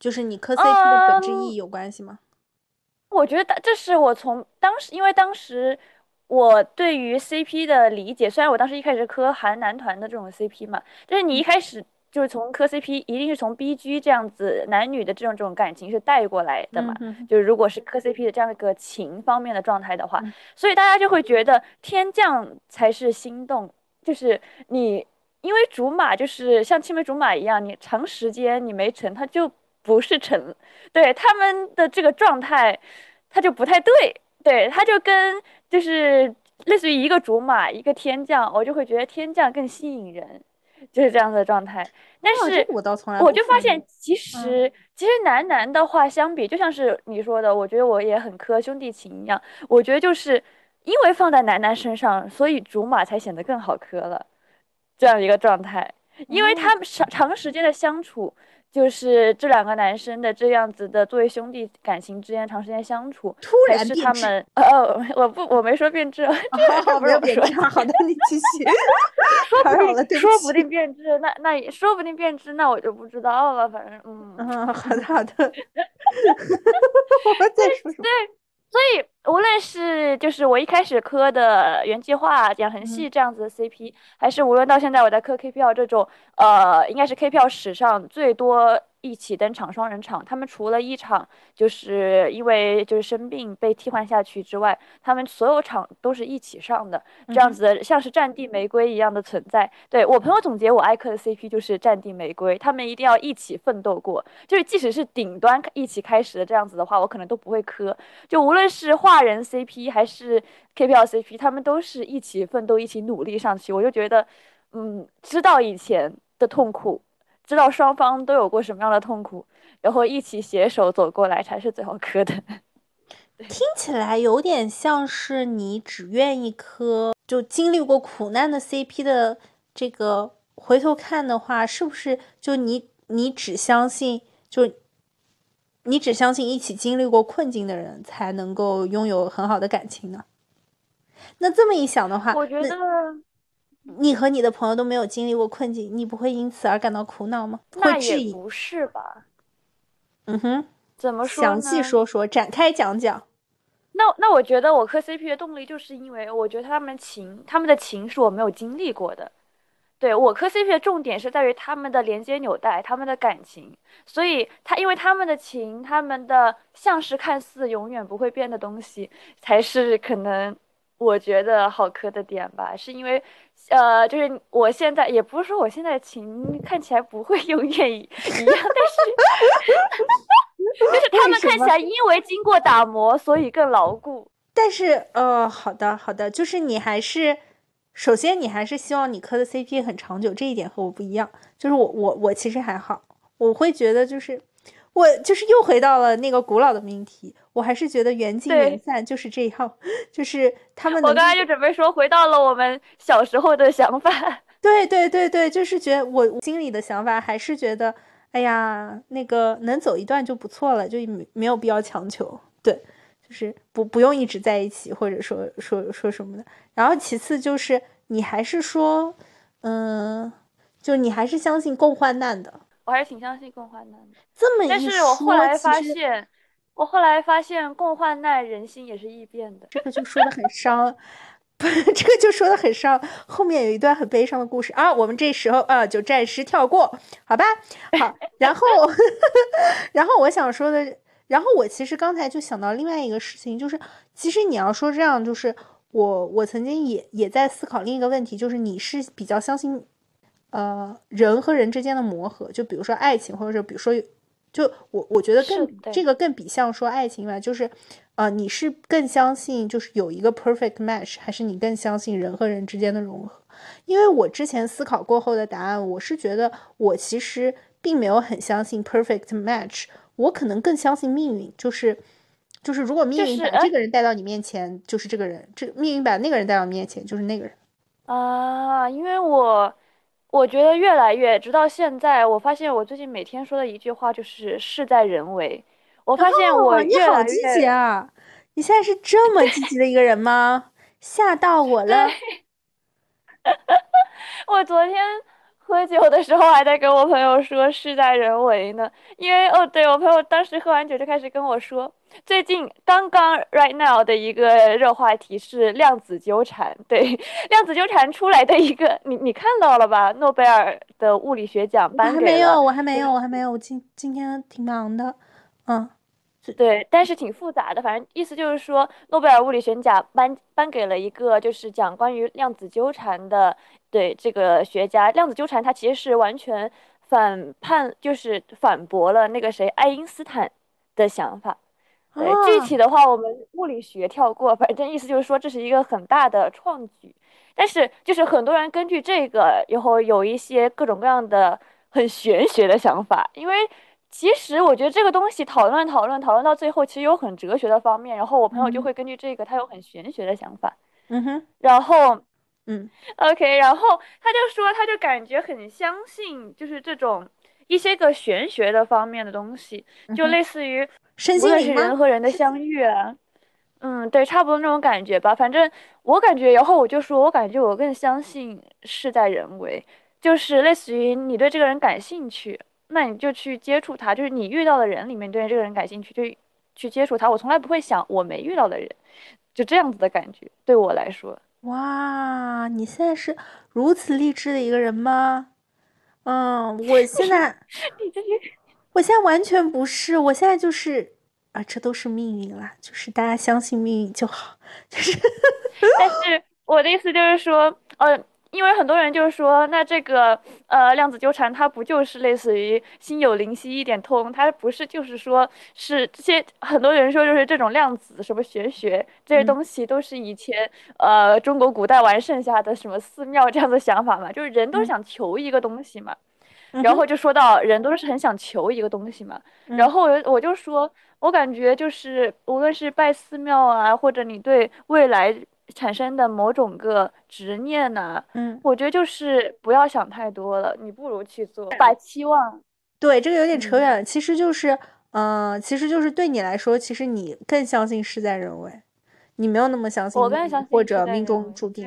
就是你磕 C P 的本质意义有关系吗？我觉得这是我从当时，因为当时我对于 CP 的理解，虽然我当时一开始磕韩男团的这种 CP 嘛，但是你一开始就是从磕 CP，一定是从 BG 这样子男女的这种这种感情是带过来的嘛，就是如果是磕 CP 的这样一个情方面的状态的话，所以大家就会觉得天降才是心动，就是你因为竹马就是像青梅竹马一样，你长时间你没成，他就。不是成，对他们的这个状态，他就不太对，对他就跟就是类似于一个竹马一个天降，我就会觉得天降更吸引人，就是这样的状态。但是我倒从来我就发现，其实其实男男的话相比，就像是你说的，我觉得我也很磕兄弟情一样。我觉得就是因为放在男男身上，所以竹马才显得更好磕了，这样一个状态，因为他们长长时间的相处。就是这两个男生的这样子的作为兄弟感情之间长时间相处，突然是他们呃，我不我没说变质，好没有变质，好的你继续，说不定说不定变质，那那说不定变质，那我就不知道了，反正嗯嗯，好的好的，我再说说。所以，无论是就是我一开始磕的原计划养成系这样子的 CP，还是无论到现在我在磕 KPL 这种，呃，应该是 KPL 史上最多。一起登场双人场，他们除了一场就是因为就是生病被替换下去之外，他们所有场都是一起上的，这样子的像是战地玫瑰一样的存在。对我朋友总结，我爱磕的 CP 就是战地玫瑰，他们一定要一起奋斗过，就是即使是顶端一起开始的这样子的话，我可能都不会磕。就无论是画人 CP 还是 KPL CP，他们都是一起奋斗、一起努力上去，我就觉得，嗯，知道以前的痛苦。知道双方都有过什么样的痛苦，然后一起携手走过来才是最好磕的。听起来有点像是你只愿意磕就经历过苦难的 CP 的这个回头看的话，是不是就你你只相信就你只相信一起经历过困境的人才能够拥有很好的感情呢？那这么一想的话，我觉得你和你的朋友都没有经历过困境，你不会因此而感到苦恼吗？那也不是吧？嗯哼，怎么说？详细说说，展开讲讲。那那我觉得我磕 CP 的动力就是因为我觉得他们情他们的情是我没有经历过的。对我磕 CP 的重点是在于他们的连接纽带，他们的感情，所以他因为他们的情，他们的像是看似永远不会变的东西，才是可能我觉得好磕的点吧。是因为，呃，就是我现在也不是说我现在的情看起来不会永远一样，但是，就是他们看起来因为经过打磨，所以更牢固。但是，呃，好的，好的，就是你还是。首先，你还是希望你磕的 CP 很长久，这一点和我不一样。就是我我我其实还好，我会觉得就是我就是又回到了那个古老的命题，我还是觉得缘尽缘散就是这样，就是他们。我刚才就准备说，回到了我们小时候的想法。对对对对，就是觉得我心里的想法还是觉得，哎呀，那个能走一段就不错了，就没没有必要强求。对。就是不不用一直在一起，或者说说说什么的。然后其次就是你还是说，嗯，就你还是相信共患难的。我还是挺相信共患难的。这么一说，但是我后来发现，我后来发现共患难，人心也是易变的。这个就说的很伤，不，这个就说的很伤。后面有一段很悲伤的故事啊，我们这时候啊就暂时跳过，好吧？好，然后，然后我想说的。然后我其实刚才就想到另外一个事情，就是其实你要说这样，就是我我曾经也也在思考另一个问题，就是你是比较相信，呃，人和人之间的磨合，就比如说爱情，或者是比如说，就我我觉得更这个更比像说爱情吧，就是，呃，你是更相信就是有一个 perfect match，还是你更相信人和人之间的融合？因为我之前思考过后的答案，我是觉得我其实并没有很相信 perfect match。我可能更相信命运，就是，就是如果命运把这个人带到你面前，就是这个人；这命运把那个人带到面前，就是那个人。啊，因为我我觉得越来越，直到现在，我发现我最近每天说的一句话就是“事在人为”。我发现我你好积极啊！你现在是这么积极的一个人吗？吓到我了。我昨天。喝酒的时候还在跟我朋友说事在人为呢，因为哦，对我朋友当时喝完酒就开始跟我说，最近刚刚 right now 的一个热话题是量子纠缠，对量子纠缠出来的一个，你你看到了吧？诺贝尔的物理学奖颁给了，我还没有，我还没有，我还没有，我今今天挺忙的，嗯。对，但是挺复杂的，反正意思就是说，诺贝尔物理学奖颁颁给了一个就是讲关于量子纠缠的，对这个学家，量子纠缠它其实是完全反叛，就是反驳了那个谁爱因斯坦的想法。对，具体的话我们物理学跳过，反正意思就是说这是一个很大的创举。但是就是很多人根据这个以后有一些各种各样的很玄学的想法，因为。其实我觉得这个东西讨论讨论讨论到最后，其实有很哲学的方面。然后我朋友就会根据这个，他有很玄学的想法。嗯哼。然后，嗯，OK，然后他就说，他就感觉很相信，就是这种一些个玄学的方面的东西，就类似于无论是人和人的相遇啊，嗯，对，差不多那种感觉吧。反正我感觉，然后我就说，我感觉我更相信事在人为，就是类似于你对这个人感兴趣。那你就去接触他，就是你遇到的人里面对这个人感兴趣，就去接触他。我从来不会想我没遇到的人，就这样子的感觉。对我来说，哇，你现在是如此励志的一个人吗？嗯，我现在，我现在完全不是，我现在就是啊，这都是命运啦，就是大家相信命运就好，就是。但是我的意思就是说，呃。因为很多人就是说，那这个呃量子纠缠它不就是类似于心有灵犀一点通？它不是就是说是这些很多人说就是这种量子什么玄学这些东西都是以前呃中国古代玩剩下的什么寺庙这样的想法嘛？就是人都是想求一个东西嘛，然后就说到人都是很想求一个东西嘛，然后我我就说我感觉就是无论是拜寺庙啊，或者你对未来。产生的某种个执念呢，嗯，我觉得就是不要想太多了，你不如去做，把期望。对，这个有点扯远了，其实就是，嗯，其实就是对你来说，其实你更相信事在人为，你没有那么相信，我更相信或者命中注定。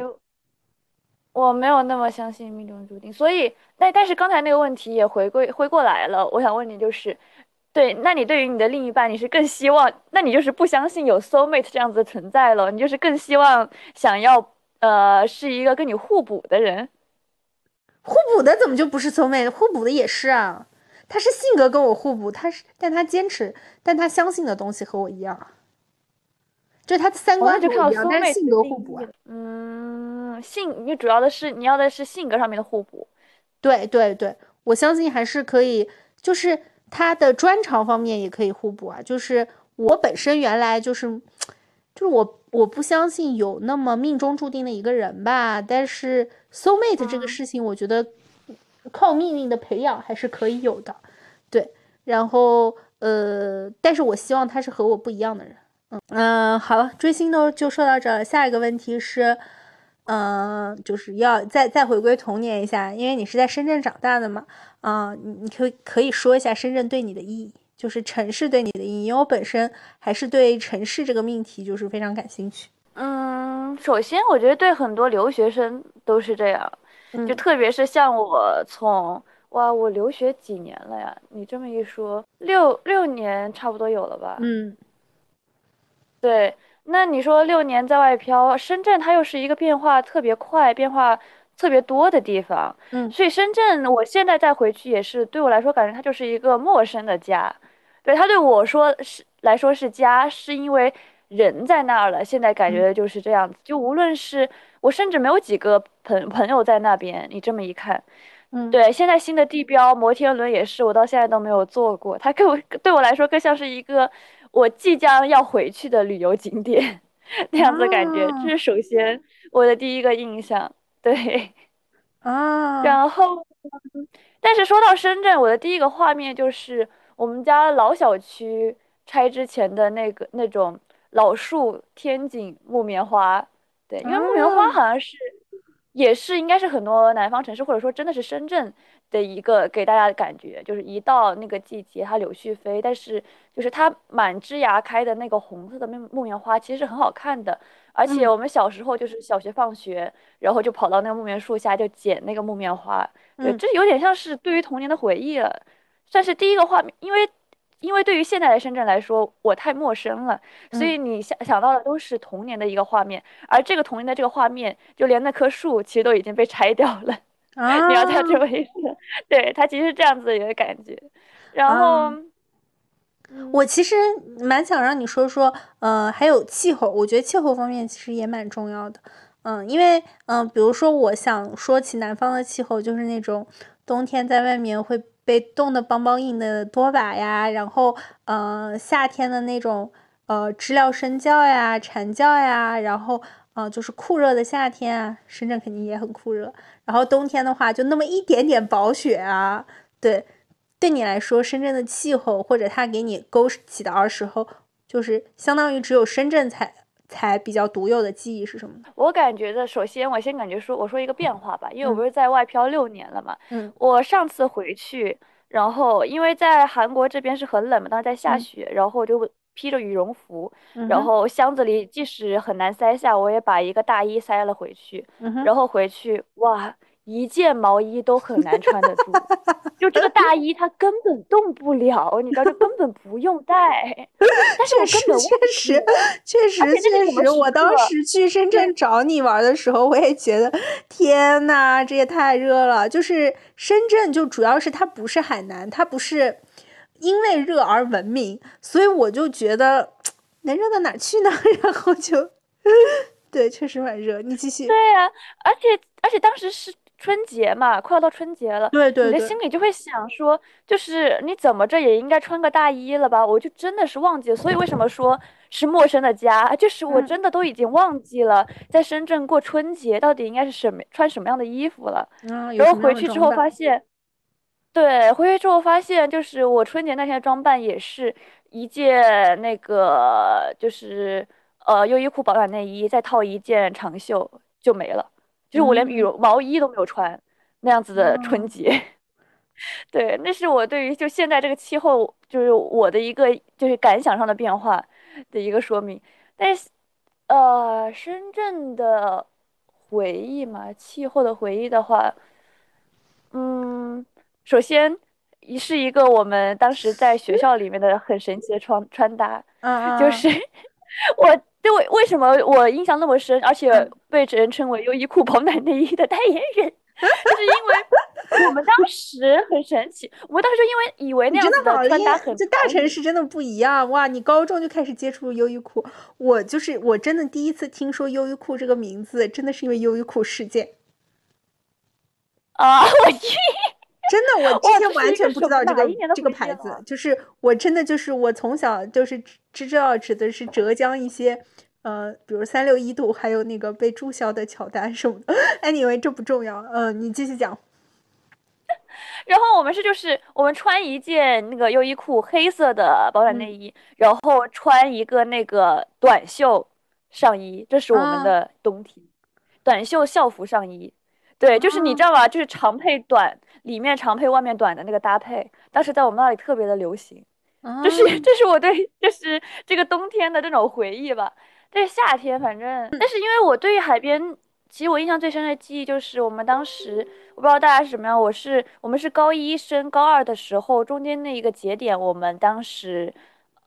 我没有那么相信命中注定，所以，但但是刚才那个问题也回归回过来了，我想问你就是。对，那你对于你的另一半，你是更希望，那你就是不相信有 soul mate 这样子的存在了，你就是更希望想要，呃，是一个跟你互补的人。互补的怎么就不是 soul mate？互补的也是啊，他是性格跟我互补，他是，但他坚持，但他相信的东西和我一样，就他的三观不一样，但是性格互补啊。嗯，性，你主要的是你要的是性格上面的互补。对对对，我相信还是可以，就是。他的专长方面也可以互补啊，就是我本身原来就是，就是我我不相信有那么命中注定的一个人吧，但是 soul mate 这个事情，我觉得靠命运的培养还是可以有的，对，然后呃，但是我希望他是和我不一样的人，嗯。嗯，好了，追星都就说到这了，下一个问题是。嗯，就是要再再回归童年一下，因为你是在深圳长大的嘛，啊，你你可以可以说一下深圳对你的意义，就是城市对你的意义，因为我本身还是对城市这个命题就是非常感兴趣。嗯，首先我觉得对很多留学生都是这样，就特别是像我从哇，我留学几年了呀？你这么一说，六六年差不多有了吧？嗯，对。那你说六年在外漂，深圳它又是一个变化特别快、变化特别多的地方，嗯，所以深圳我现在再回去也是对我来说感觉它就是一个陌生的家，对它对我说是来说是家，是因为人在那儿了。现在感觉就是这样子，就无论是我甚至没有几个朋朋友在那边，你这么一看，嗯，对，现在新的地标摩天轮也是，我到现在都没有坐过，它给我对我来说更像是一个。我即将要回去的旅游景点，那样子感觉，这是首先我的第一个印象。对，啊，然后，但是说到深圳，我的第一个画面就是我们家老小区拆之前的那个那种老树天井木棉花。对，因为木棉花好像是，也是应该是很多南方城市或者说真的是深圳。的一个给大家的感觉，就是一到那个季节，它柳絮飞，但是就是它满枝芽开的那个红色的木木棉花，其实是很好看的。而且我们小时候就是小学放学，然后就跑到那个木棉树下就捡那个木棉花，对，这有点像是对于童年的回忆了，算是第一个画面。因为因为对于现在的深圳来说，我太陌生了，所以你想想到的都是童年的一个画面，而这个童年的这个画面，就连那棵树其实都已经被拆掉了。你要叫这么一说，对他其实是这样子的一个感觉。然后，我其实蛮想让你说说，呃，还有气候，我觉得气候方面其实也蛮重要的。嗯，因为嗯，比如说我想说起南方的气候，就是那种冬天在外面会被冻得梆梆硬的多把呀，然后呃，夏天的那种呃知了声叫呀、蝉叫呀，然后。啊，就是酷热的夏天啊，深圳肯定也很酷热。然后冬天的话，就那么一点点薄雪啊。对，对你来说，深圳的气候或者它给你勾起的儿时候，就是相当于只有深圳才才比较独有的记忆是什么？我感觉的，首先我先感觉说，我说一个变化吧，因为我不是在外漂六年了嘛。嗯。我上次回去，然后因为在韩国这边是很冷嘛，当时在下雪，然后就。披着羽绒服，然后箱子里即使很难塞下，我也把一个大衣塞了回去。然后回去，哇，一件毛衣都很难穿得住，就这个大衣它根本动不了，你知道，就根本不用带。但是我根本确实确实确实，我当时去深圳找你玩的时候，我也觉得，天呐，这也太热了。就是深圳，就主要是它不是海南，它不是。因为热而闻名，所以我就觉得 能热到哪去呢？然后就，对，确实蛮热。你继续。对呀，而且而且当时是春节嘛，快要到春节了。对对。你的心里就会想说，就是你怎么着也应该穿个大衣了吧？我就真的是忘记了。所以为什么说是陌生的家？就是我真的都已经忘记了，在深圳过春节到底应该是什么穿什么样的衣服了。然后回去之后发现。对，回去之后发现，就是我春节那天的装扮也是一件那个，就是呃优衣库保暖内衣，再套一件长袖就没了，就是我连羽绒毛衣都没有穿那样子的春节。对，那是我对于就现在这个气候，就是我的一个就是感想上的变化的一个说明。但是，呃，深圳的回忆嘛，气候的回忆的话，嗯，首先一是一个我们当时在学校里面的很神奇的穿穿搭，嗯就是 我对为为什么我印象那么深，而且被人称为优衣库保暖内衣的代言人。就是因为我们当时很神奇，我们当时就因为以为那样子的穿搭很，就大城市真的不一样哇！你高中就开始接触优衣库，我就是我真的第一次听说优衣库这个名字，真的是因为优衣库事件啊！我去，真的，我之前完全不知道这个这个牌子，就是我真的就是我从小就是只知道指的是浙江一些。呃，比如三六一度，还有那个被注销的乔丹什么的。Anyway，这不重要。嗯，你继续讲。然后我们是就是我们穿一件那个优衣库黑色的保暖内衣，然后穿一个那个短袖上衣，这是我们的冬天短袖校服上衣。对，就是你知道吗？就是长配短，里面长配外面短的那个搭配，当时在我们那里特别的流行。这是这是我对就是这个冬天的这种回忆吧。对夏天，反正，但是因为我对于海边，其实我印象最深的记忆就是我们当时，我不知道大家是什么样，我是我们是高一升高二的时候，中间那一个节点，我们当时，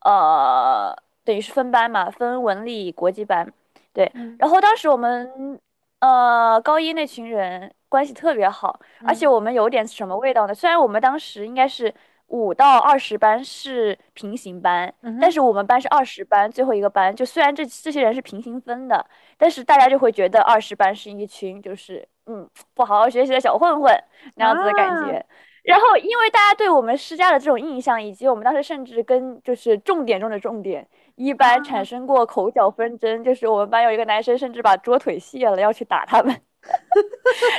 呃，等于是分班嘛，分文理国际班，对，然后当时我们，呃，高一那群人关系特别好，而且我们有点什么味道呢？虽然我们当时应该是。五到二十班是平行班，但是我们班是二十班最后一个班。就虽然这这些人是平行分的，但是大家就会觉得二十班是一群就是嗯不好好学习的小混混那样子的感觉。然后因为大家对我们施加的这种印象，以及我们当时甚至跟就是重点中的重点一班产生过口角纷争，就是我们班有一个男生甚至把桌腿卸了要去打他们。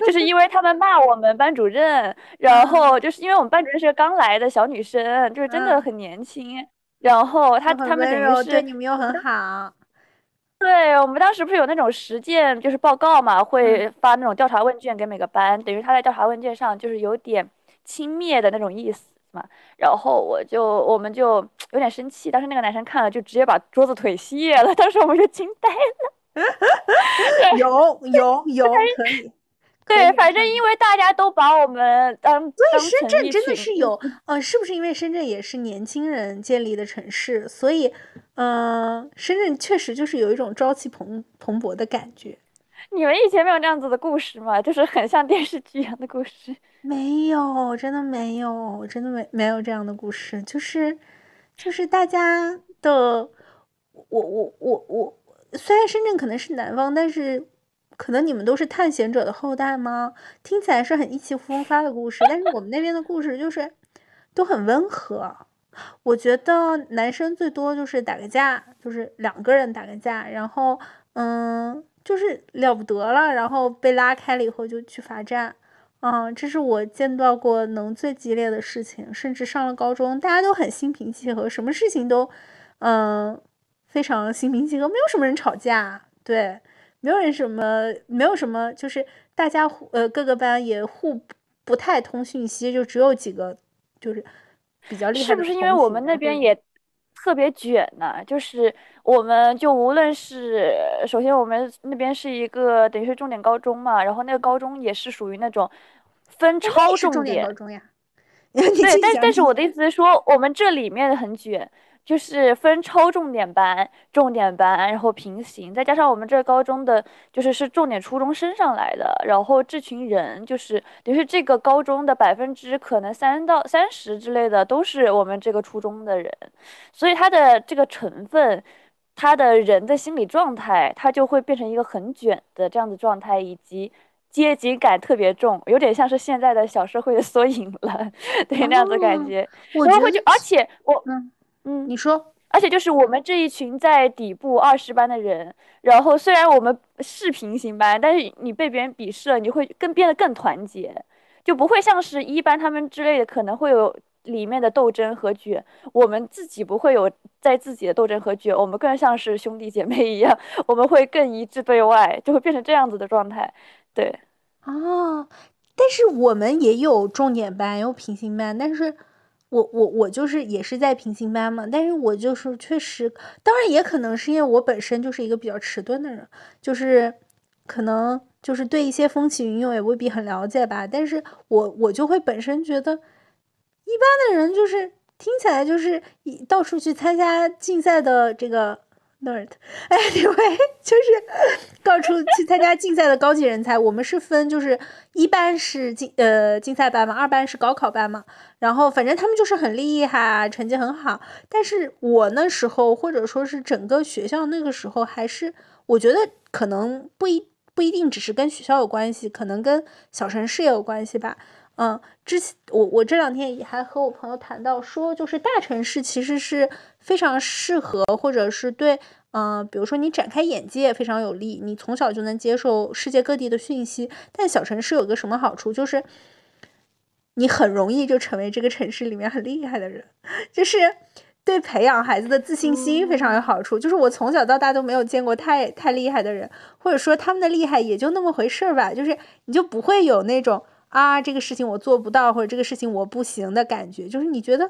就是因为他们骂我们班主任，然后就是因为我们班主任是个刚来的小女生，就是真的很年轻，然后他他们等于是对你们又很好。对我们当时不是有那种实践就是报告嘛，会发那种调查问卷给每个班，等于他在调查问卷上就是有点轻蔑的那种意思嘛，然后我就我们就有点生气，当时那个男生看了就直接把桌子腿卸了，当时我们就惊呆了。有有有可以，对，反正因为大家都把我们当，所以深圳真的是有，呃，是不是因为深圳也是年轻人建立的城市，所以，嗯，深圳确实就是有一种朝气蓬蓬勃的感觉。你们以前没有这样子的故事吗？就是很像电视剧一样的故事？没有，真的没有，真的没没有这样的故事，就是就是大家的，我我我我。虽然深圳可能是南方，但是可能你们都是探险者的后代吗？听起来是很意气风发的故事，但是我们那边的故事就是都很温和。我觉得男生最多就是打个架，就是两个人打个架，然后嗯，就是了不得了，然后被拉开了以后就去罚站。嗯，这是我见到过能最激烈的事情。甚至上了高中，大家都很心平气和，什么事情都嗯。非常心平气和，没有什么人吵架，对，没有人什么，没有什么，就是大家呃各个班也互不太通讯息，就只有几个就是比较厉害。是不是因为我们那边也特别卷呢？就是我们就无论是首先我们那边是一个等于是重点高中嘛，然后那个高中也是属于那种分超重点高中呀。对，但但是我的意思是说，我们这里面很卷。就是分超重点班、重点班，然后平行，再加上我们这高中的就是是重点初中升上来的，然后这群人就是等于是这个高中的百分之可能三到三十之类的都是我们这个初中的人，所以他的这个成分，他的人的心理状态，他就会变成一个很卷的这样的状态，以及阶级感特别重，有点像是现在的小社会的缩影了，对那样子感觉。我会就而且我嗯。嗯，你说，而且就是我们这一群在底部二十班的人，然后虽然我们是平行班，但是你被别人鄙视了，你会更变得更团结，就不会像是一班他们之类的可能会有里面的斗争和卷，我们自己不会有在自己的斗争和卷，我们更像是兄弟姐妹一样，我们会更一致对外，就会变成这样子的状态。对，啊，但是我们也有重点班，有平行班，但是我我我就是也是在平行班嘛，但是我就是确实，当然也可能是因为我本身就是一个比较迟钝的人，就是可能就是对一些风起云涌也未必很了解吧，但是我我就会本身觉得。一般的人就是听起来就是到处去参加竞赛的这个 nerd，哎，另外就是到处去参加竞赛的高级人才。我们是分就是一班是竞呃竞赛班嘛，二班是高考班嘛。然后反正他们就是很厉害，成绩很好。但是我那时候或者说是整个学校那个时候，还是我觉得可能不一不一定只是跟学校有关系，可能跟小城市也有关系吧。嗯，之前我我这两天也还和我朋友谈到说，就是大城市其实是非常适合，或者是对，嗯，比如说你展开眼界非常有利，你从小就能接受世界各地的讯息。但小城市有个什么好处，就是你很容易就成为这个城市里面很厉害的人，就是对培养孩子的自信心非常有好处。就是我从小到大都没有见过太太厉害的人，或者说他们的厉害也就那么回事儿吧，就是你就不会有那种。啊，这个事情我做不到，或者这个事情我不行的感觉，就是你觉得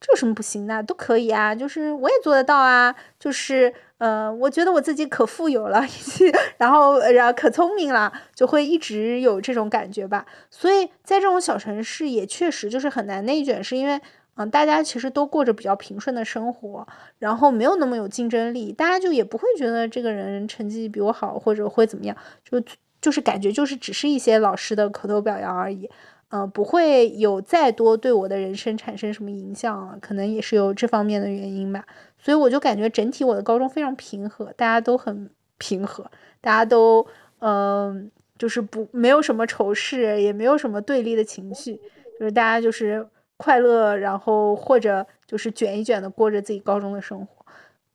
这有什么不行的，都可以啊，就是我也做得到啊，就是呃，我觉得我自己可富有了，然后然后可聪明了，就会一直有这种感觉吧。所以在这种小城市也确实就是很难内卷，是因为嗯，大家其实都过着比较平顺的生活，然后没有那么有竞争力，大家就也不会觉得这个人成绩比我好，或者会怎么样，就。就是感觉就是只是一些老师的口头表扬而已，嗯，不会有再多对我的人生产生什么影响，可能也是有这方面的原因吧。所以我就感觉整体我的高中非常平和，大家都很平和，大家都嗯，就是不没有什么仇视，也没有什么对立的情绪，就是大家就是快乐，然后或者就是卷一卷的过着自己高中的生活，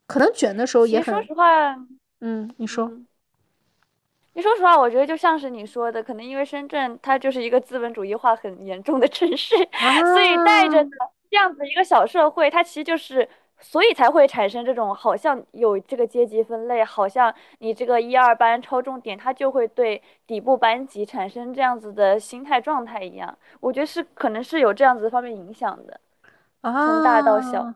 可能卷的时候也很。说实话，嗯，你说。你说实话，我觉得就像是你说的，可能因为深圳它就是一个资本主义化很严重的城市，所以带着这样子一个小社会，它其实就是，所以才会产生这种好像有这个阶级分类，好像你这个一二班超重点，它就会对底部班级产生这样子的心态状态一样。我觉得是可能是有这样子方面影响的，从大到小。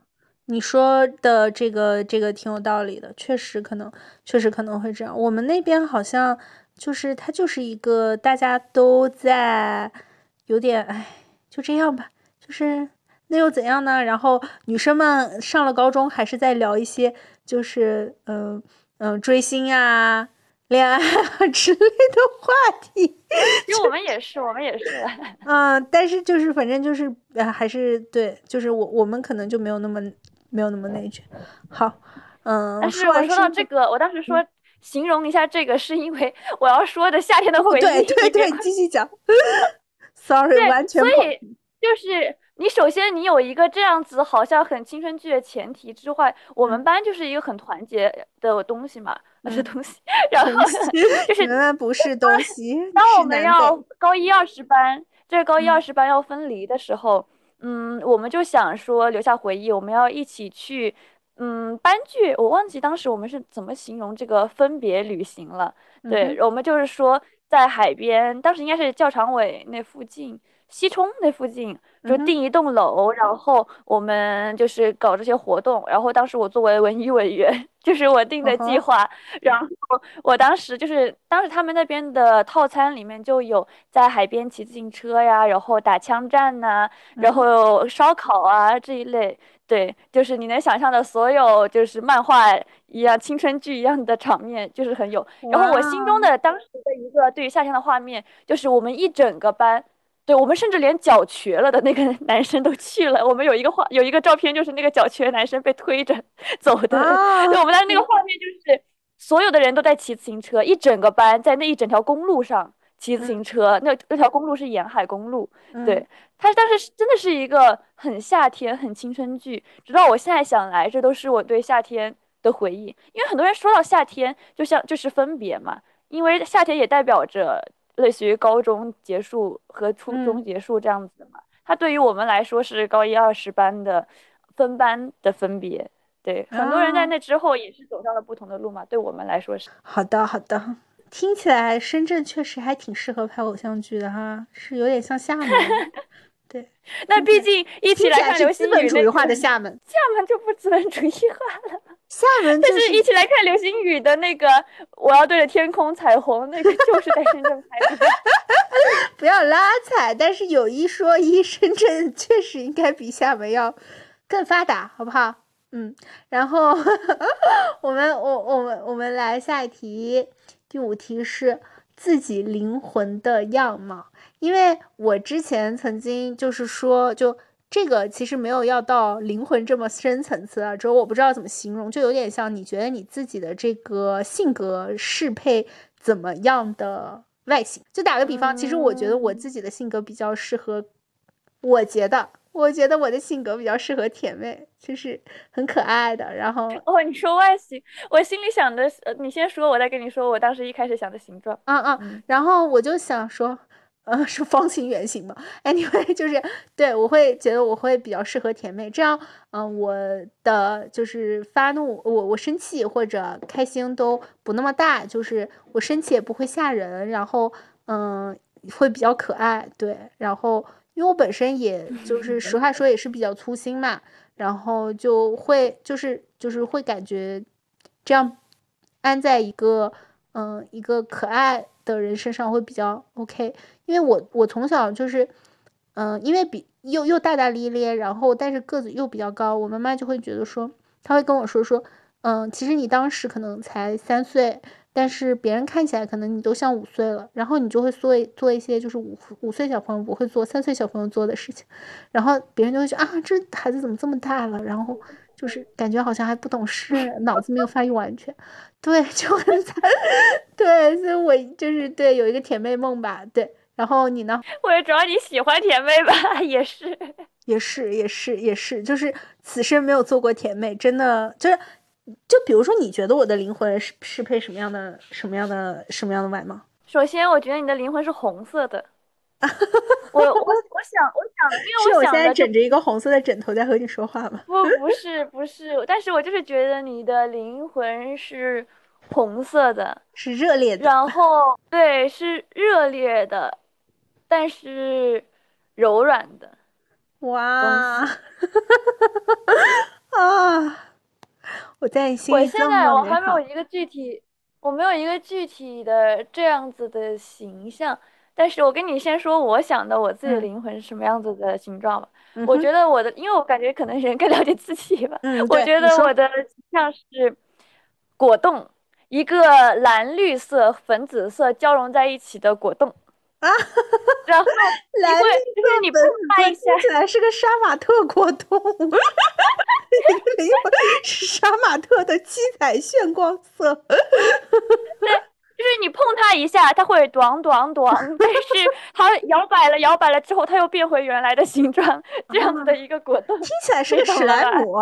你说的这个这个挺有道理的，确实可能确实可能会这样。我们那边好像就是它就是一个大家都在有点哎，就这样吧，就是那又怎样呢？然后女生们上了高中还是在聊一些就是嗯嗯追星啊、恋爱啊 之类的话题。因为我们也是，我们也是。嗯，但是就是反正就是呃还是对，就是我我们可能就没有那么。没有那么内卷，好，嗯。但是我说到这个，我当时说形容一下这个，是因为我要说的夏天的回忆。对对对，继续讲。Sorry，完全。所以就是你首先你有一个这样子好像很青春剧的前提之外，我们班就是一个很团结的东西嘛，不是东西。然后就是你们不是东西。当我们要高一二十班，这高一二十班要分离的时候。嗯，我们就想说留下回忆，我们要一起去，嗯，班剧，我忘记当时我们是怎么形容这个分别旅行了。对，我们就是说在海边，当时应该是教场委那附近，西冲那附近，就订一栋楼，然后我们就是搞这些活动。然后当时我作为文艺委员。就是我定的计划，然后我当时就是当时他们那边的套餐里面就有在海边骑自行车呀，然后打枪战呐，然后烧烤啊这一类，对，就是你能想象的所有就是漫画一样青春剧一样的场面，就是很有。然后我心中的当时的一个对于夏天的画面，就是我们一整个班。对我们甚至连脚瘸了的那个 男生都去了。我们有一个画，有一个照片，就是那个脚瘸男生被推着 走的。对，我们当时那个画面就是所有的人都在骑自行车，一整个班在那一整条公路上骑自行车。那那条公路是沿海公路。对，他当时真的是一个很夏天、很青春剧。直到我现在想来，这都是我对夏天的回忆。因为很多人说到夏天，就像就是分别嘛，因为夏天也代表着。类似于高中结束和初中结束这样子的嘛，它对于我们来说是高一二十班的分班的分别。对，很多人在那之后也是走上了不同的路嘛。对我们来说是。好的，好的。听起来深圳确实还挺适合拍偶像剧的哈，是有点像厦门。对，那毕竟一起来看流星雨，资本主义化的厦门，厦门就不资本主义化了。厦门就是一起来看流星雨的那个，我要对着天空彩虹，那个 就是在深圳拍的。不要拉踩，但是有一说一，深圳确实应该比厦门要更发达，好不好？嗯，然后 我们我我们我们来下一题，第五题是自己灵魂的样貌。因为我之前曾经就是说，就这个其实没有要到灵魂这么深层次啊，只是我不知道怎么形容，就有点像你觉得你自己的这个性格适配怎么样的外形。就打个比方，其实我觉得我自己的性格比较适合，我觉得我觉得我的性格比较适合甜妹，就是很可爱的。然后 哦，你说外形，我心里想的，呃，你先说，我再跟你说，我当时一开始想的形状。嗯嗯，然后我就想说。呃，是方形、圆形吗？Anyway，就是对我会觉得我会比较适合甜妹，这样，嗯，我的就是发怒，我我生气或者开心都不那么大，就是我生气也不会吓人，然后，嗯，会比较可爱，对，然后因为我本身也就 是实话说也是比较粗心嘛，然后就会就是就是会感觉这样安在一个嗯一个可爱的人身上会比较 OK。因为我我从小就是，嗯，因为比又又大大咧咧，然后但是个子又比较高，我妈妈就会觉得说，她会跟我说说，嗯，其实你当时可能才三岁，但是别人看起来可能你都像五岁了，然后你就会做做一些就是五五岁小朋友不会做，三岁小朋友做的事情，然后别人就会说啊，这孩子怎么这么大了，然后就是感觉好像还不懂事，脑子没有发育完全，对，就很惨，对，所以我就是对有一个甜妹梦吧，对。然后你呢？我也主要你喜欢甜妹吧，也是，也是，也是，也是，就是此生没有做过甜妹，真的就是，就比如说，你觉得我的灵魂是适配什么样的、什么样的、什么样的外貌？首先，我觉得你的灵魂是红色的。我我我想我想，因为我现在枕着一个红色的枕头在和你说话吗？不，不是，不是，但是我就是觉得你的灵魂是红色的，是热烈的。然后，对，是热烈的。但是柔软的，哇，啊！我在心我现在我还没有一个具体，我没有一个具体的这样子的形象。但是我跟你先说，我想的我自己的灵魂是什么样子的形状吧。我觉得我的，因为我感觉可能人更了解自己吧。嗯，我觉得我的像是果冻，一个蓝绿色、粉紫色交融在一起的果冻。啊，然后 蓝绿色你拍一下，起来是个杀马特果冻，灵魂是杀马特的七彩炫光色。对，就是你碰它一下，它会短短短，但是它摇摆了摇摆了之后，它又变回原来的形状，这样子的一个果冻，听起来是个史莱姆。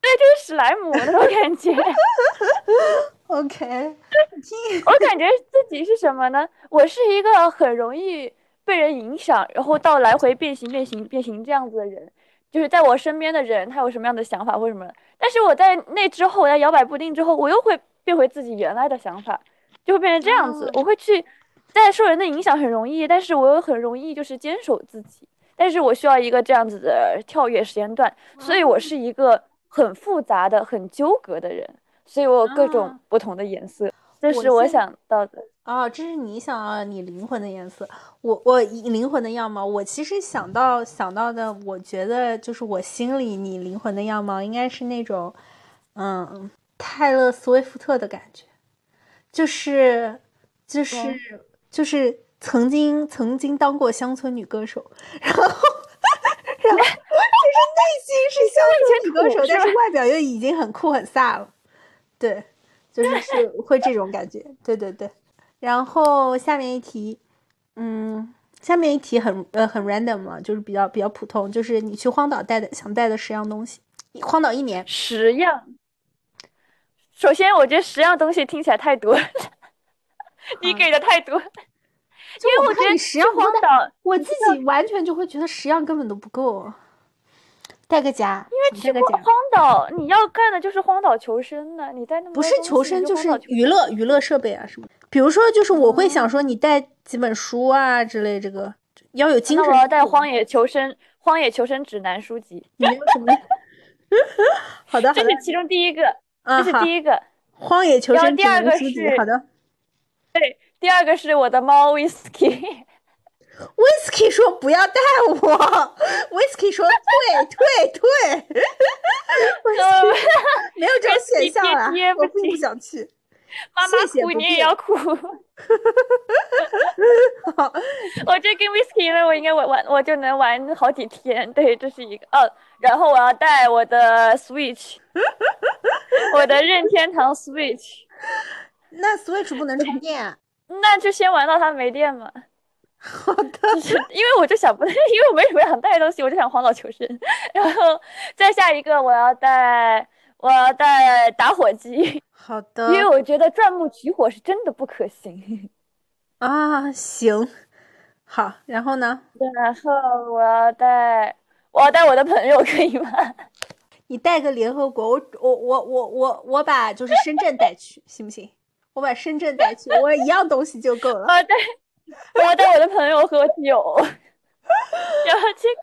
对，就是史莱姆那种感觉。OK，我感觉自己是什么呢？我是一个很容易被人影响，然后到来回变形、变形、变形这样子的人。就是在我身边的人，他有什么样的想法或什么，但是我在那之后，我在摇摆不定之后，我又会变回自己原来的想法，就会变成这样子。我会去在受人的影响很容易，但是我又很容易就是坚守自己。但是我需要一个这样子的跳跃时间段，所以我是一个。很复杂的、很纠葛的人，所以我有各种不同的颜色，这是我想到的。啊，这是你想要你灵魂的颜色。我我灵魂的样貌，我其实想到想到的，我觉得就是我心里你灵魂的样貌应该是那种，嗯，泰勒·斯威夫特的感觉，就是就是就是曾经曾经当过乡村女歌手，然后。然后 就是内心是乡村女歌手，但是外表又已经很酷很飒了。对，就是是 会这种感觉。对对对。然后下面一题，嗯，下面一题很呃很 random 了，就是比较比较普通，就是你去荒岛带的想带的十样东西。荒岛一年十样。首先，我觉得十样东西听起来太多了，你给的太多。因为我觉得十样荒岛，我自己完全就会觉得十样根本都不够。带个夹，因为去荒岛你要干的就是荒岛求生的，你带那么不是求生就是娱乐娱乐设备啊什么。比如说就是我会想说你带几本书啊之类，这个要有精神。我要带荒野求生荒野求生指南书籍。没有什么？好的，这是其中第一个，这是第一个荒野求生第二个是好的。对，第二个是我的猫 Whisky。Whisky 说不要带我，Whisky 说退退退，没有这种选项了，我并不想去。妈妈哭你也要哭。我这跟 Whisky 呢，我应该玩玩，我就能玩好几天。对，这是一个。哦，然后我要带我的 Switch，我的任天堂 Switch。那 Switch 不能充电？那就先玩到它没电嘛。好的，因为我就想不，因为我没什么想带的东西，我就想荒岛求生。然后再下一个，我要带我要带打火机。好的，因为我觉得钻木取火是真的不可行。啊，行，好，然后呢？然后我要带我要带我的朋友，可以吗？你带个联合国，我我我我我我把就是深圳带去，行不行？我把深圳带去，我一样东西就够了。啊，对。我带我的朋友喝酒，然后这个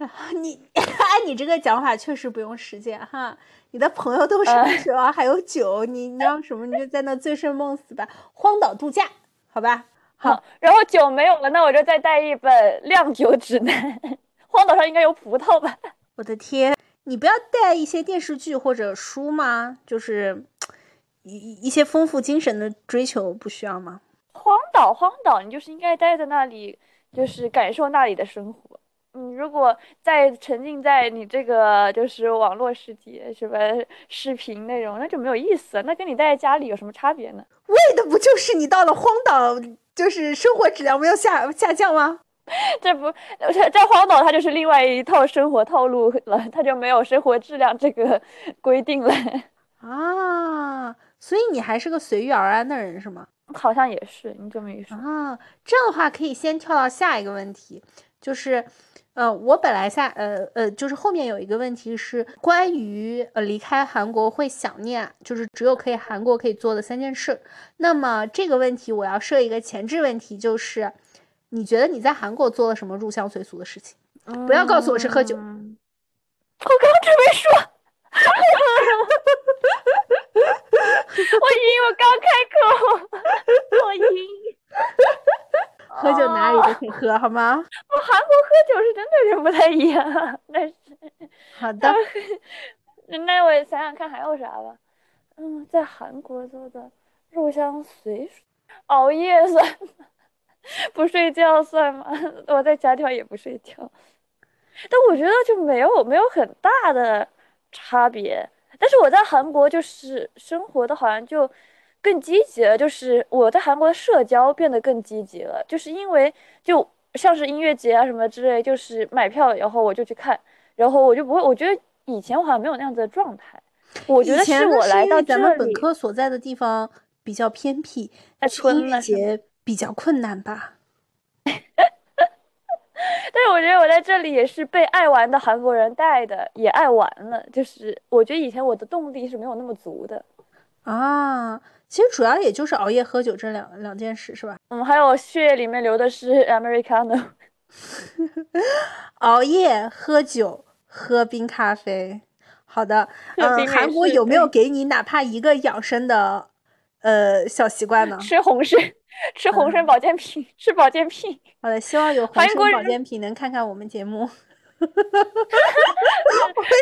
你按 你这个讲法确实不用实践哈。你的朋友都是喝酒，还有酒，你你要什么你就在那醉生梦死吧，荒岛度假，好吧？好，然后酒没有了，那我就再带一本酿酒指南。荒岛上应该有葡萄吧？我的天，你不要带一些电视剧或者书吗？就是一一些丰富精神的追求，不需要吗？荒岛，荒岛，你就是应该待在那里，就是感受那里的生活。你如果再沉浸在你这个就是网络世界，什么视频内容，那就没有意思。那跟你待在家里有什么差别呢？为的不就是你到了荒岛，就是生活质量没有下下降吗？这不这这荒岛，它就是另外一套生活套路了，它就没有生活质量这个 规定了 啊。所以你还是个随遇而安的人，是吗？好像也是，你这么一说啊，这样的话可以先跳到下一个问题，就是，呃，我本来下，呃呃，就是后面有一个问题是关于呃离开韩国会想念，就是只有可以韩国可以做的三件事。那么这个问题我要设一个前置问题，就是你觉得你在韩国做了什么入乡随俗的事情？不要告诉我是喝酒。我刚准备说。我晕，我刚开口，我晕。喝酒哪里都可以喝，好吗？我韩国喝酒是真的是不太一样，但是好的。那我想想看还有啥吧。嗯，在韩国做的入乡随俗，熬夜算吗？不睡觉算吗？我在家跳也不睡觉，但我觉得就没有没有很大的差别。但是我在韩国就是生活的好像就更积极了，就是我在韩国的社交变得更积极了，就是因为就像是音乐节啊什么之类，就是买票然后我就去看，然后我就不会，我觉得以前我好像没有那样子的状态。我觉得是我来到咱们本科所在的地方比较偏僻，音乐节比较困难吧。但是我觉得我在这里也是被爱玩的韩国人带的，也爱玩了。就是我觉得以前我的动力是没有那么足的啊。其实主要也就是熬夜喝酒这两两件事，是吧？嗯，还有血液里面流的是 Americano。熬夜喝酒喝冰咖啡，好的。嗯，韩国有没有给你哪怕一个养生的呃小习惯呢？吃红参。吃红参保健品，吃保健品。好的，希望有红参保健品能看看我们节目，我们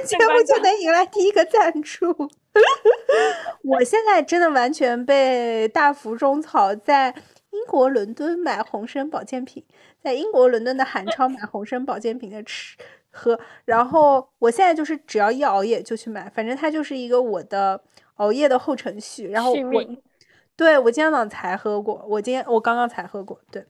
节目就能迎来第一个赞助。我现在真的完全被大幅种草，在英国伦敦买红参保健品，在英国伦敦的韩超买红参保健品的吃喝，然后我现在就是只要一熬夜就去买，反正它就是一个我的熬夜的后程序，然后我。对我今天早上才喝过，我今天我刚刚才喝过。对，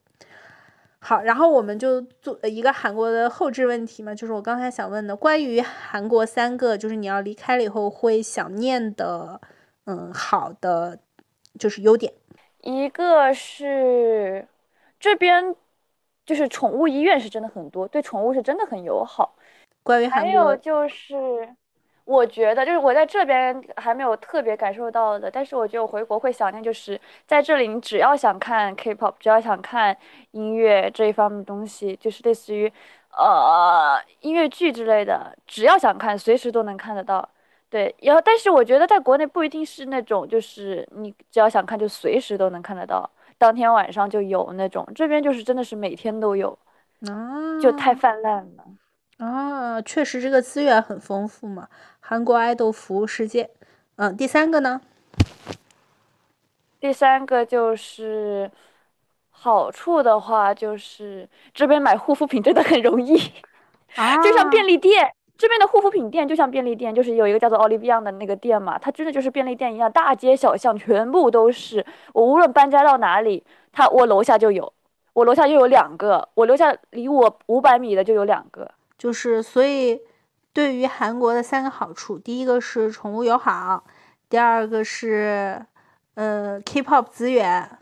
好，然后我们就做一个韩国的后置问题嘛，就是我刚才想问的，关于韩国三个，就是你要离开了以后会想念的，嗯，好的，就是优点。一个是这边就是宠物医院是真的很多，对宠物是真的很友好。关于还有就是。我觉得就是我在这边还没有特别感受到的，但是我觉得我回国会想念，就是在这里，你只要想看 K-pop，只要想看音乐这一方面的东西，就是类似于呃音乐剧之类的，只要想看，随时都能看得到。对，然后但是我觉得在国内不一定是那种，就是你只要想看就随时都能看得到，当天晚上就有那种，这边就是真的是每天都有，就太泛滥了。啊，确实这个资源很丰富嘛。韩国爱豆服务世界，嗯，第三个呢？第三个就是好处的话，就是这边买护肤品真的很容易，就像便利店这边的护肤品店，就像便利店，就是有一个叫做奥利维亚的那个店嘛，它真的就是便利店一样，大街小巷全部都是。我无论搬家到哪里，它我楼下就有，我楼下就有两个，我楼下离我五百米的就有两个。就是，所以对于韩国的三个好处，第一个是宠物友好，第二个是呃 K-pop 资源，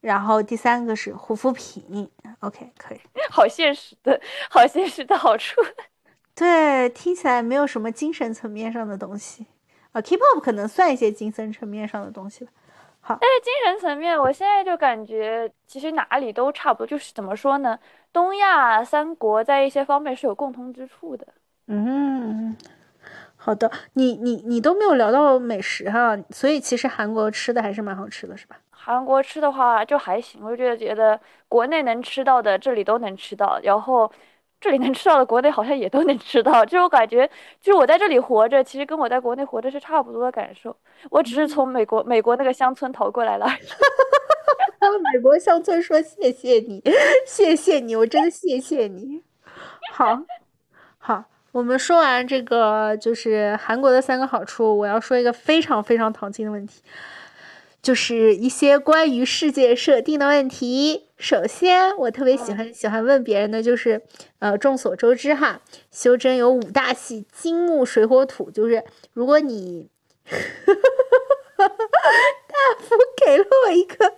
然后第三个是护肤品。OK，可以，好现实的，好现实的好处。对，听起来没有什么精神层面上的东西啊，K-pop 可能算一些精神层面上的东西吧。好，但是精神层面，我现在就感觉其实哪里都差不多，就是怎么说呢？东亚三国在一些方面是有共通之处的。嗯，好的，你你你都没有聊到美食哈，所以其实韩国吃的还是蛮好吃的，是吧？韩国吃的话就还行，我就觉得觉得国内能吃到的这里都能吃到，然后。这里能吃到的，国内好像也都能吃到。就我感觉，就是我在这里活着，其实跟我在国内活着是差不多的感受。我只是从美国美国那个乡村逃过来了。美国乡村说：“谢谢你，谢谢你，我真的谢谢你。”，好，我们说完这个就是韩国的三个好处，我要说一个非常非常淘金的问题。就是一些关于世界设定的问题。首先，我特别喜欢喜欢问别人的就是，呃，众所周知哈，修真有五大系：金木水火土。就是如果你，大福给了我一个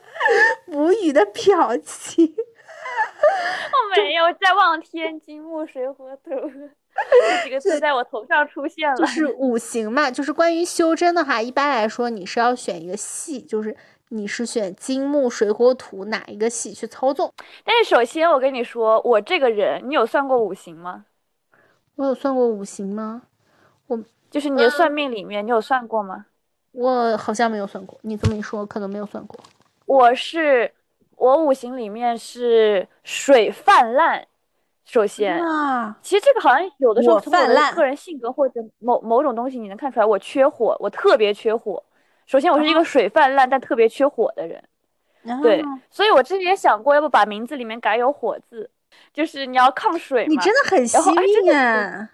无语的表情。我没有在望天，金木水火土。这几个字在我头上出现了，就是五行嘛。就是关于修真的话，一般来说你是要选一个系，就是你是选金木水火土哪一个系去操纵。但是首先我跟你说，我这个人，你有算过五行吗？我有算过五行吗？我就是你的算命里面，你有算过吗？我好像没有算过。你这么一说，可能没有算过。我是我五行里面是水泛滥。首先，其实这个好像有的时候从我的个人性格或者某某种东西你能看出来，我缺火，我特别缺火。首先，我是一个水泛滥但特别缺火的人，对，所以我之前也想过，要不把名字里面改有火字，就是你要抗水。你真的很幸运啊！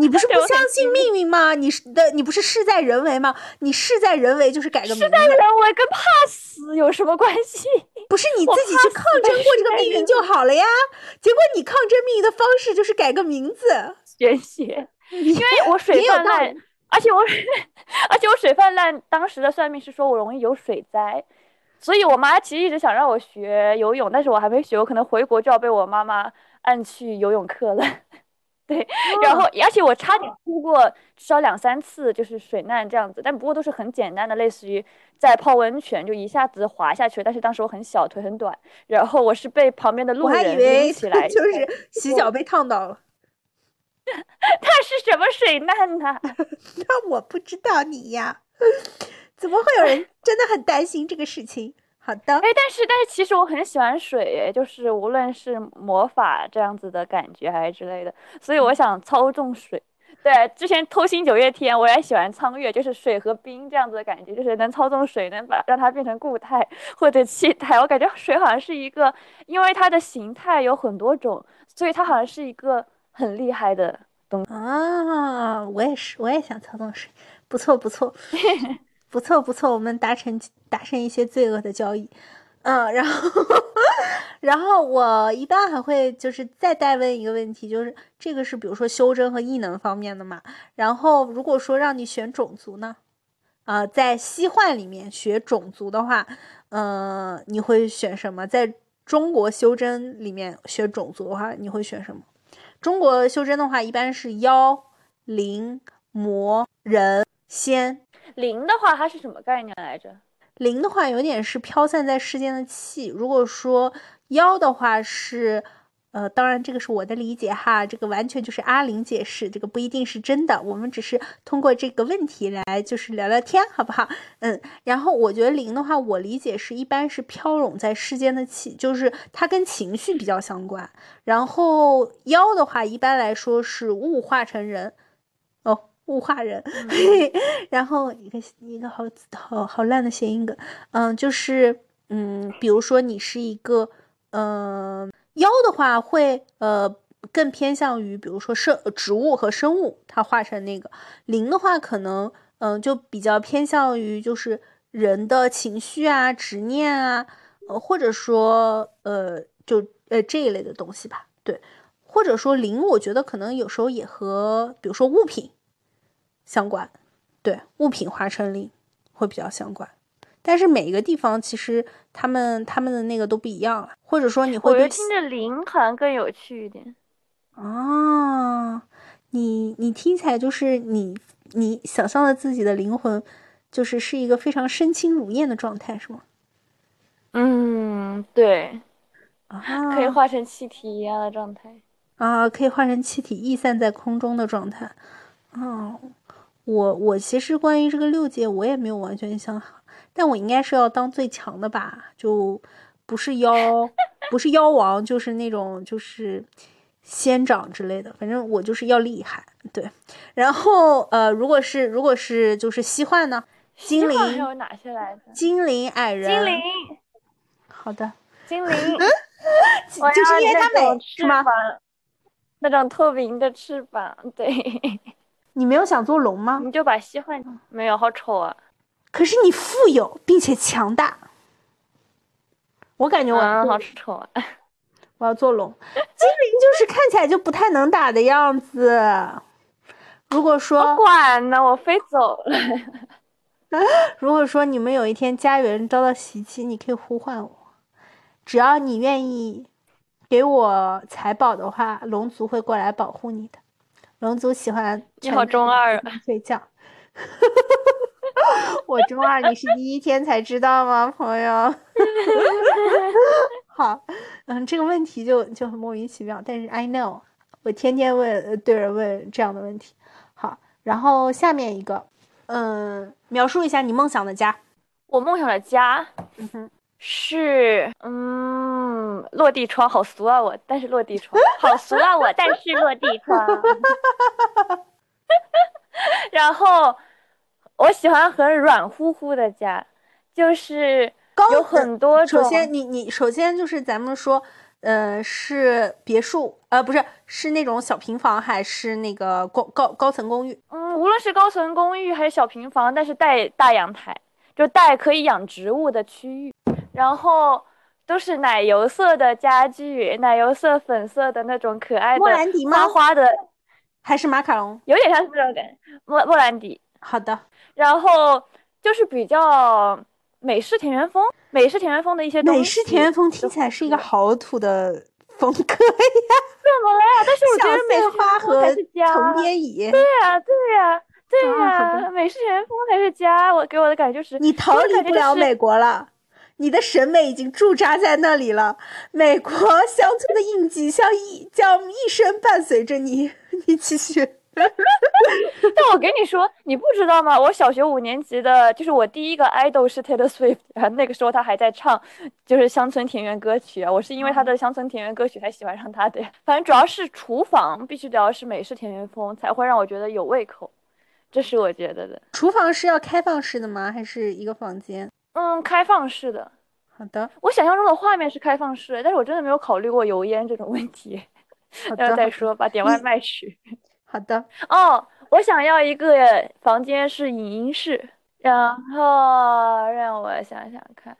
你不是不相信命运吗？你是的，你不是事在人为吗？你事在人为就是改个名字。事在人为跟怕死有什么关系？不是你自己去抗争过这个命运就好了呀。结果你抗争命运的方式就是改个名字，玄学。因为我水泛滥，而且我 而且我水泛滥，当时的算命是说我容易有水灾，所以我妈其实一直想让我学游泳，但是我还没学，我可能回国就要被我妈妈按去游泳课了。对，然后而且我差点出过至少两三次，就是水难这样子，但不过都是很简单的，类似于在泡温泉就一下子滑下去。但是当时我很小，腿很短，然后我是被旁边的路人拎起来，就是洗脚被烫到了。他是什么水难呢？那我不知道你呀，怎么会有人真的很担心这个事情？好的，哎，但是但是其实我很喜欢水，哎，就是无论是魔法这样子的感觉还是之类的，所以我想操纵水。对，之前偷心九月天我也喜欢苍月，就是水和冰这样子的感觉，就是能操纵水，能把让它变成固态或者气态。我感觉水好像是一个，因为它的形态有很多种，所以它好像是一个很厉害的东西啊。我也是，我也想操纵水，不错不错。不错不错，我们达成达成一些罪恶的交易，嗯，然后 然后我一般还会就是再带问一个问题，就是这个是比如说修真和异能方面的嘛？然后如果说让你选种族呢，呃，在西幻里面学种族的话，呃，你会选什么？在中国修真里面学种族的话，你会选什么？中国修真的话，一般是妖、灵、魔、人、仙。灵的话，它是什么概念来着？灵的话，有点是飘散在世间的气。如果说妖的话是。呃，当然，这个是我的理解哈，这个完全就是阿玲解释，这个不一定是真的。我们只是通过这个问题来就是聊聊天，好不好？嗯，然后我觉得灵的话，我理解是一般是飘拢在世间的气，就是它跟情绪比较相关。然后妖的话，一般来说是物化成人，物化人。然后一个一个好好好烂的谐音梗，嗯，就是嗯，比如说你是一个嗯。妖的话会呃更偏向于，比如说生植物和生物，它化成那个灵的话，可能嗯就比较偏向于就是人的情绪啊、执念啊，呃或者说呃就呃这一类的东西吧。对，或者说灵，我觉得可能有时候也和比如说物品相关，对，物品化成灵会比较相关。但是每一个地方其实他们他们的那个都不一样了，或者说你会。我觉得听着灵好像更有趣一点。啊，你你听起来就是你你想象的自己的灵魂，就是是一个非常身轻如燕的状态，是吗？嗯，对。啊。可以化成气体一样的状态。啊，可以化成气体逸散在空中的状态。哦，我我其实关于这个六界，我也没有完全想好。但我应该是要当最强的吧，就不是妖，不是妖王，就是那种就是仙长之类的，反正我就是要厉害。对，然后呃，如果是如果是就是西幻呢？精灵还有哪些来着？精灵、矮人。精灵。好的。精灵。就是因为它美是吗？那种透明的翅膀，对。你没有想做龙吗？你就把西换没有，好丑啊。可是你富有并且强大，我感觉我好丑啊！我要做龙，精灵就是看起来就不太能打的样子。如果说不管呢，我飞走了。如果说你们有一天家园遭到袭击，你可以呼唤我，只要你愿意给我财宝的话，龙族会过来保护你的。龙族喜欢你好中二啊，睡觉。我中二，你是第一天才知道吗，朋友？好，嗯，这个问题就就很莫名其妙，但是 I know，我天天问对人问这样的问题。好，然后下面一个，嗯，描述一下你梦想的家。我梦想的家，嗯哼，是嗯，落地窗，好俗啊我，但是落地窗，好俗啊我，但是落地窗。然后。我喜欢很软乎乎的家，就是有很多种。首先，你你首先就是咱们说，呃，是别墅，呃，不是，是那种小平房，还是那个高高高层公寓？嗯，无论是高层公寓还是小平房，但是带大阳台，就带可以养植物的区域，然后都是奶油色的家具，奶油色、粉色的那种可爱的莫兰迪吗？花的，还是马卡龙？有点像是这种感觉，莫莫兰迪。好的。然后就是比较美式田园风，美式田园风的一些东西。美式田园风听起来是一个好土的风格呀！怎么了呀？但是我觉得美式花和藤编椅。对呀，对呀，对呀，美式田园风才是家。我给我的感觉就是，你逃离不了美国了，你的审美已经驻扎在那里了。美国乡村的印记像一将一生伴随着你。你继续。但我跟你说，你不知道吗？我小学五年级的，就是我第一个 idol 是 Taylor Swift，那个时候他还在唱，就是乡村田园歌曲啊。我是因为他的乡村田园歌曲才喜欢上他的。反正主要是厨房必须得要是美式田园风，才会让我觉得有胃口。这是我觉得的。厨房是要开放式的吗？还是一个房间？嗯，开放式的。好的。我想象中的画面是开放式，但是我真的没有考虑过油烟这种问题。待会再说吧，点外卖去。好的哦，我想要一个房间是影音室，然后让我想想看，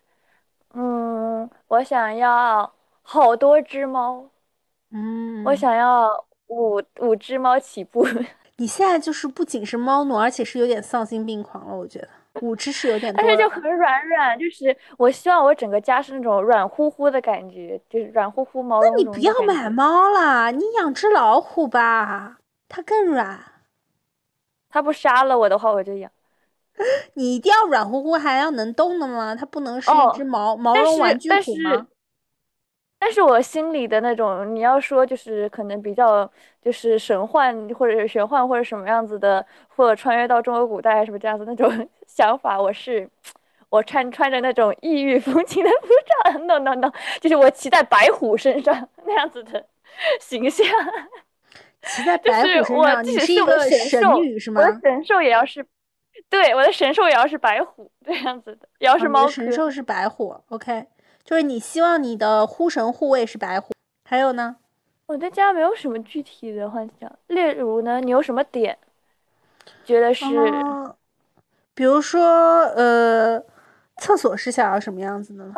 嗯，我想要好多只猫，嗯，我想要五五只猫起步。你现在就是不仅是猫奴，而且是有点丧心病狂了，我觉得。五知识有点多，但是就很软软，就是我希望我整个家是那种软乎乎的感觉，就是软乎乎毛茸茸。那你不要买猫了，你养只老虎吧，它更软。它不杀了我的话，我就养。你一定要软乎乎，还要能动的吗？它不能是一只毛毛绒玩具虎吗？但是我心里的那种，你要说就是可能比较就是神幻或者是玄幻或者什么样子的，或者穿越到中国古代什么这样子那种 想法，我是我穿穿着那种异域风情的服装，no no no，就是我骑在白虎身上 那样子的形象。骑在白虎身上，你是一个神女是吗？我的神兽也要是，对，我的神兽也要是白虎这样子的，也要是猫。神兽是白虎，OK。就是你希望你的护神护卫是白虎，还有呢？我在家没有什么具体的幻想，例如呢，你有什么点觉得是？比如说，呃，厕所是想要什么样子的呢？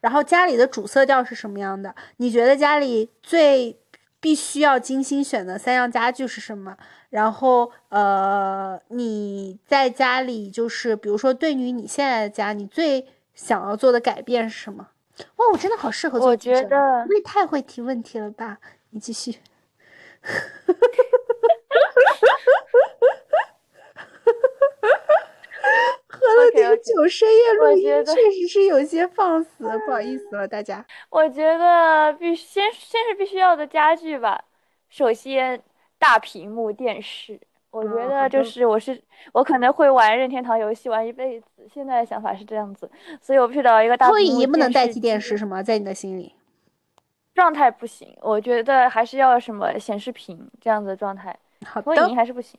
然后家里的主色调是什么样的？你觉得家里最必须要精心选的三样家具是什么？然后，呃，你在家里就是，比如说，对于你现在的家，你最想要做的改变是什么？哇，我真的好适合做。我觉得你太会提问题了吧？你继续。喝了点酒，深夜录音确实是有些放肆，不好意思了，大家。我觉得必须先先是必须要的家具吧。首先，大屏幕电视。我觉得就是我是我可能会玩任天堂游戏玩一辈子，现在的想法是这样子，所以我必须得要一个大投影仪不能代替电视是吗？在你的心里，状态不行，我觉得还是要什么显示屏这样子的状态，投影仪还是不行。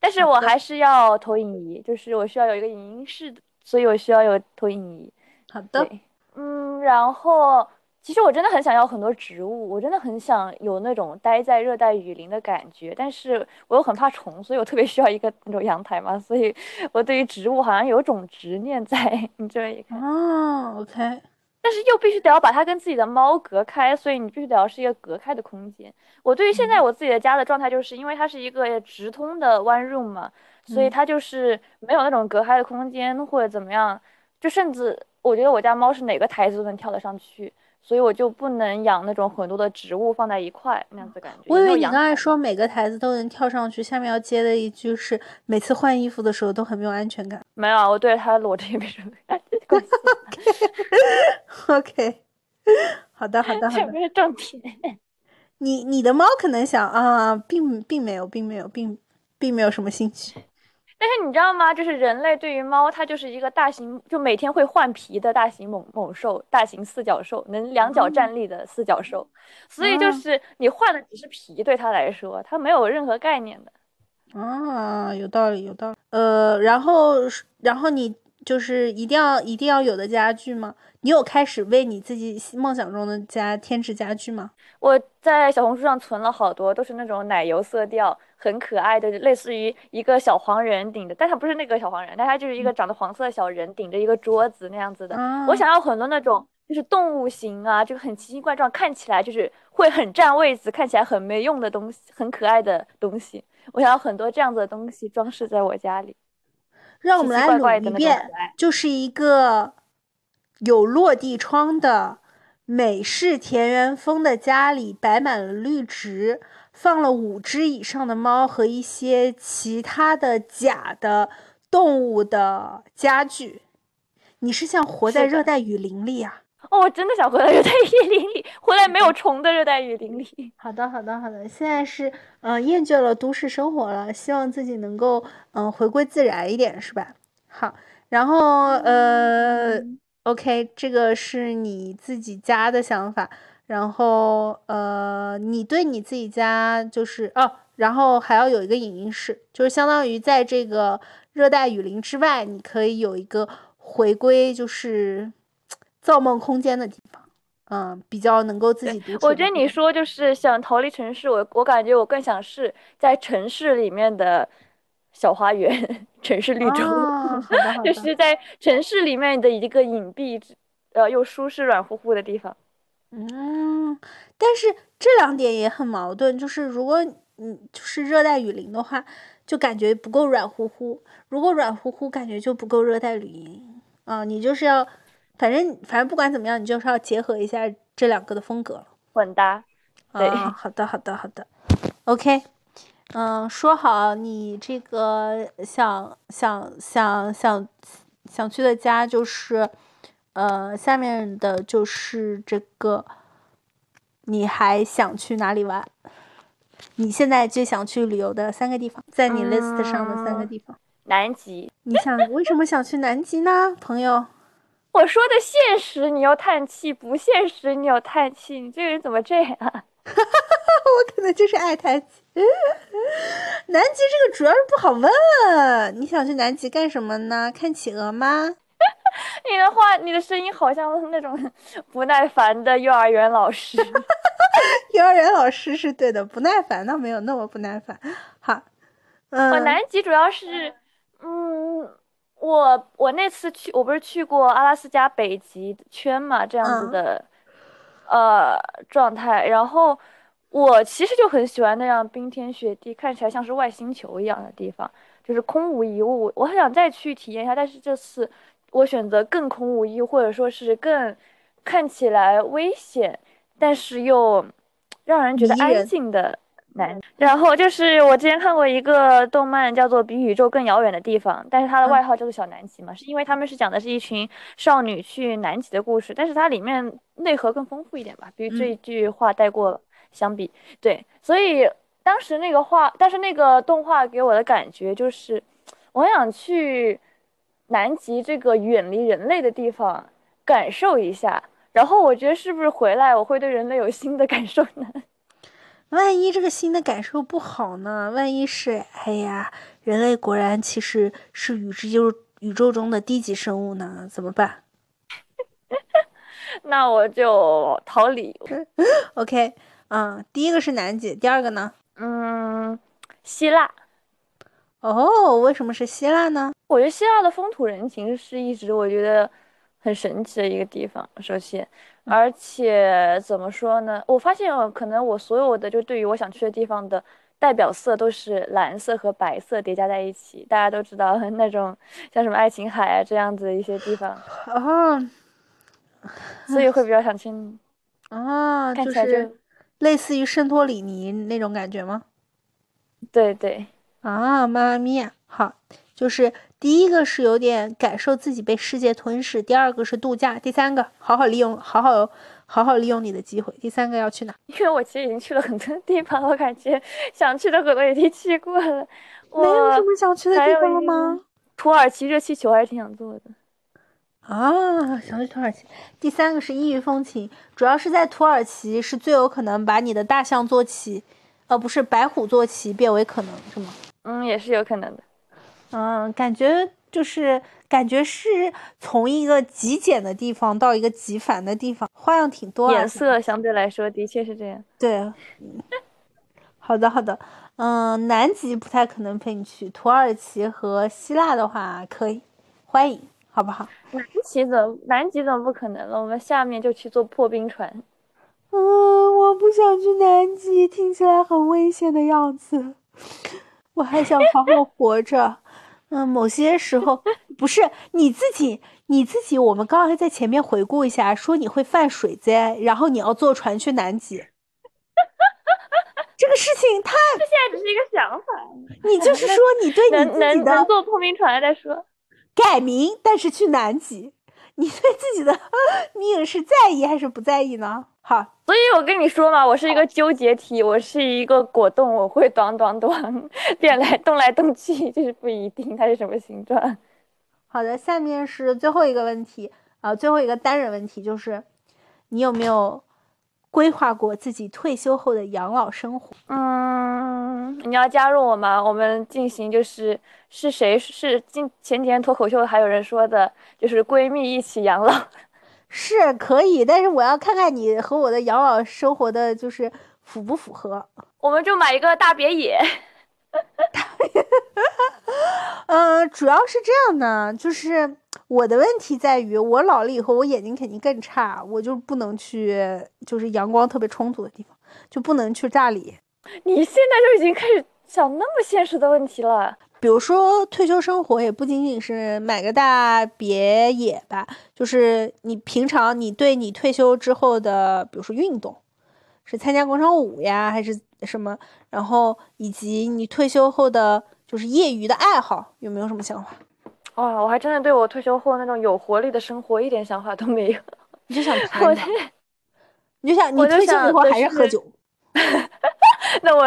但是我还是要投影仪，就是我需要有一个影音室，所以我需要有投影仪。好的，嗯，然后。其实我真的很想要很多植物，我真的很想有那种待在热带雨林的感觉，但是我又很怕虫，所以我特别需要一个那种阳台嘛，所以 我对于植物好像有种执念在。你这一看哦，OK，但是又必须得要把它跟自己的猫隔开，所以你必须得要是一个隔开的空间。我对于现在我自己的家的状态，就是因为它是一个直通的 one room 嘛，所以它就是没有那种隔开的空间或者怎么样，就甚至我觉得我家猫是哪个台子都能跳得上去。所以我就不能养那种很多的植物放在一块那样子感觉。我以为你刚才说每个台子都能跳上去，下面要接的一句是每次换衣服的时候都很没有安全感。没有，我对它裸着也没什么感觉。OK，好的，好的，好的。不是重点。你你的猫可能想啊，并并没有，并没有，并并没有什么兴趣。但是你知道吗？就是人类对于猫，它就是一个大型，就每天会换皮的大型猛猛兽，大型四脚兽，能两脚站立的四脚兽。所以就是你换的只是皮，对它来说，它没有任何概念的。啊，有道理，有道理。呃，然后，然后你就是一定要一定要有的家具吗？你有开始为你自己梦想中的家添置家具吗？我在小红书上存了好多，都是那种奶油色调。很可爱的，类似于一个小黄人顶着，但它不是那个小黄人，但它就是一个长得黄色的小人顶着一个桌子那样子的。我想要很多那种就是动物型啊，就很奇形怪状，看起来就是会很占位子，看起来很没用的东西，很可爱的东西。我想要很多这样子的东西装饰在我家里。让我们来捋一遍，就是一个有落地窗的美式田园风的家里，摆满了绿植。放了五只以上的猫和一些其他的假的动物的家具，你是像活在热带雨林里呀？哦，我真的想回来热带雨林里，回来没有虫的热带雨林里。好的，好的，好的。现在是嗯，厌倦了都市生活了，希望自己能够嗯回归自然一点，是吧？好，然后呃，OK，这个是你自己家的想法。然后，呃，你对你自己家就是哦，然后还要有一个影音室，就是相当于在这个热带雨林之外，你可以有一个回归，就是造梦空间的地方，嗯，比较能够自己独处。我觉得你说就是想逃离城市，我我感觉我更想是在城市里面的小花园，城市绿洲，就是在城市里面的一个隐蔽，呃，又舒适、软乎乎的地方。嗯，但是这两点也很矛盾，就是如果你就是热带雨林的话，就感觉不够软乎乎；如果软乎乎，感觉就不够热带雨林啊。你就是要，反正反正不管怎么样，你就是要结合一下这两个的风格，混搭。对，好的，好的，好的。OK，嗯，说好你这个想想想想想去的家就是，呃，下面的就是这个，你还想去哪里玩？你现在最想去旅游的三个地方，在你 list 上的三个地方。南极。你想为什么想去南极呢，朋友？我说的现实，你又叹气；不现实，你又叹气。你这个人怎么这样？我可能就是爱叹气。南极这个主要是不好问。你想去南极干什么呢？看企鹅吗？你的话，你的声音好像那种 不耐烦的幼儿园老师。幼儿园老师是对的，不耐烦倒没有那么不耐烦。好，嗯，我南极主要是，嗯，我我那次去，我不是去过阿拉斯加北极圈嘛，这样子的，呃，状态。然后我其实就很喜欢那样冰天雪地，看起来像是外星球一样的地方，就是空无一物。我很想再去体验一下，但是这次我选择更空无一物，或者说是更看起来危险。但是又让人觉得安静的男，然后就是我之前看过一个动漫，叫做《比宇宙更遥远的地方》，但是它的外号叫做小南极嘛，是因为他们是讲的是一群少女去南极的故事，但是它里面内核更丰富一点吧，比这一句话带过了相比，对，所以当时那个画，但是那个动画给我的感觉就是，我想去南极这个远离人类的地方感受一下。然后我觉得是不是回来我会对人类有新的感受呢？万一这个新的感受不好呢？万一是哎呀，人类果然其实是宇宙宇宙中的低级生物呢？怎么办？那我就逃离。OK，嗯，第一个是南极，第二个呢？嗯，希腊。哦，为什么是希腊呢？我觉得希腊的风土人情是一直我觉得。很神奇的一个地方，首先，而且怎么说呢？我发现可能我所有的就对于我想去的地方的代表色都是蓝色和白色叠加在一起。大家都知道那种像什么爱琴海啊这样子的一些地方啊，所以会比较想去啊，就是类似于圣托里尼那种感觉吗？对对啊，妈妈咪呀，好，就是。第一个是有点感受自己被世界吞噬，第二个是度假，第三个好好利用，好好好好利用你的机会。第三个要去哪？因为我其实已经去了很多地方，我感觉想去的很多已经去过了。没有什么想去的地方了吗？土耳其热气球还是挺想做的。啊，想去土耳其。第三个是异域风情，主要是在土耳其是最有可能把你的大象坐骑，呃，不是白虎坐骑变为可能，是吗？嗯，也是有可能的。嗯，感觉就是感觉是从一个极简的地方到一个极繁的地方，花样挺多。颜色相对来说的确是这样。对，好的好的。嗯，南极不太可能陪你去，土耳其和希腊的话可以，欢迎，好不好？南极怎么南极怎么不可能了？我们下面就去坐破冰船。嗯，我不想去南极，听起来很危险的样子。我还想好好活着。嗯，某些时候不是你自己，你自己。我们刚刚在前面回顾一下，说你会犯水灾，然后你要坐船去南极。这个事情太……这现在只是一个想法。你就是说你对你自己的坐破冰船再说改名，但是去南极，你对自己的 命是在意还是不在意呢？好，所以我跟你说嘛，我是一个纠结体，我是一个果冻，我会短短短变来动来动去，就是不一定它是什么形状。好的，下面是最后一个问题啊，最后一个单人问题就是，你有没有规划过自己退休后的养老生活？嗯，你要加入我吗？我们进行就是是谁是今前几天脱口秀还有人说的，就是闺蜜一起养老。是可以，但是我要看看你和我的养老生活的就是符不符合。我们就买一个大别野。嗯，主要是这样的，就是我的问题在于，我老了以后，我眼睛肯定更差，我就不能去就是阳光特别充足的地方，就不能去大理。你现在就已经开始想那么现实的问题了。比如说退休生活也不仅仅是买个大别野吧，就是你平常你对你退休之后的，比如说运动，是参加广场舞呀，还是什么？然后以及你退休后的就是业余的爱好，有没有什么想法？哇，我还真的对我退休后那种有活力的生活一点想法都没有。你就想谈，你就想你退休以后还是喝酒。那我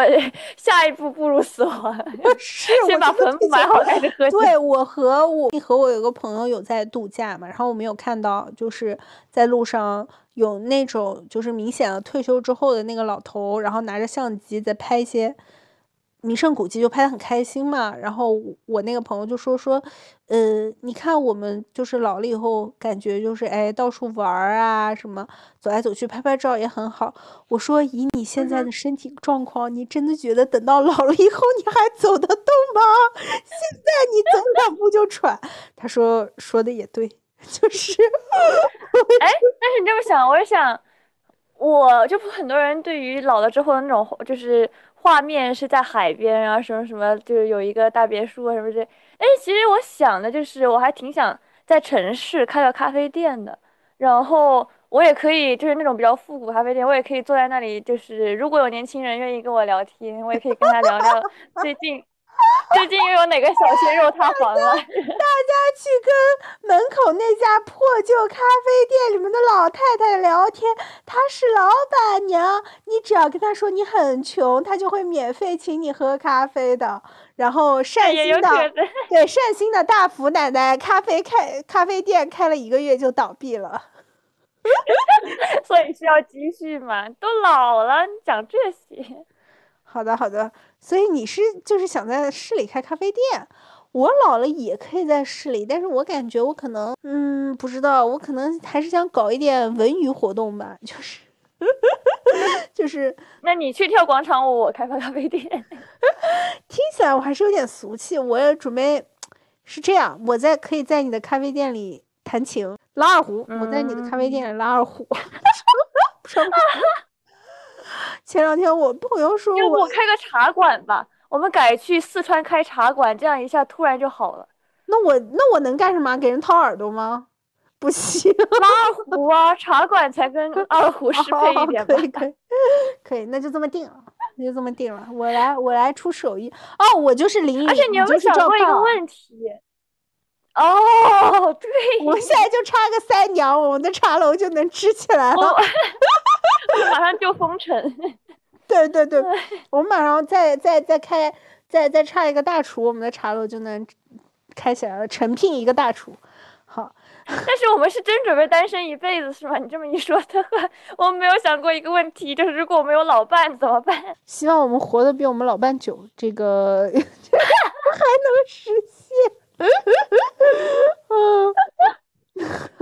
下一步步入死亡，是 先把坟墓埋好开始喝酒。对我和我和我有个朋友有在度假嘛，然后我们有看到就是在路上有那种就是明显的退休之后的那个老头，然后拿着相机在拍一些。名胜古迹就拍的很开心嘛，然后我那个朋友就说说，呃，你看我们就是老了以后，感觉就是哎到处玩儿啊，什么走来走去拍拍照也很好。我说以你现在的身体状况，你真的觉得等到老了以后你还走得动吗？现在你走两步就喘。他说说的也对，就是，哎，但是你这么想，我也想，我就很多人对于老了之后的那种就是。画面是在海边然后，什么什么，就是有一个大别墅啊，什么这。哎，其实我想的就是，我还挺想在城市开个咖啡店的，然后我也可以就是那种比较复古咖啡店，我也可以坐在那里，就是如果有年轻人愿意跟我聊天，我也可以跟他聊聊 最近。最近又有哪个小鲜肉塌房了？大家去跟门口那家破旧咖啡店里面的老太太聊天，她是老板娘，你只要跟她说你很穷，她就会免费请你喝咖啡的。然后善心的对善心的大福奶奶咖啡开咖啡店开了一个月就倒闭了，所以需要积蓄嘛？都老了，你讲这些？好的，好的。所以你是就是想在市里开咖啡店，我老了也可以在市里，但是我感觉我可能，嗯，不知道，我可能还是想搞一点文娱活动吧，就是，就是，那你去跳广场舞，我开发咖啡店，听起来我还是有点俗气，我也准备是这样，我在可以在你的咖啡店里弹琴。拉二胡，我在你的咖啡店。里拉二胡，前两天我朋友说，要不我开个茶馆吧？我们改去四川开茶馆，这样一下突然就好了。那我那我能干什么？给人掏耳朵吗？不行，拉二胡啊，茶馆才跟 二胡适配一点吧。可以可以，可以，那就这么定了，那就这么定了。我来我来出手艺哦，我就是林而且你有没有想过一个问题？哦，对，我现在就差个三娘，我们的茶楼就能支起来了。就封城。对对对，我们马上再再再开，再再差一个大厨，我们的茶楼就能开起来了，诚聘一个大厨。好，但是我们是真准备单身一辈子是吗？你这么一说的话，我没有想过一个问题，就是如果我们有老伴怎么办？希望我们活得比我们老伴久，这个 还能实现。嗯，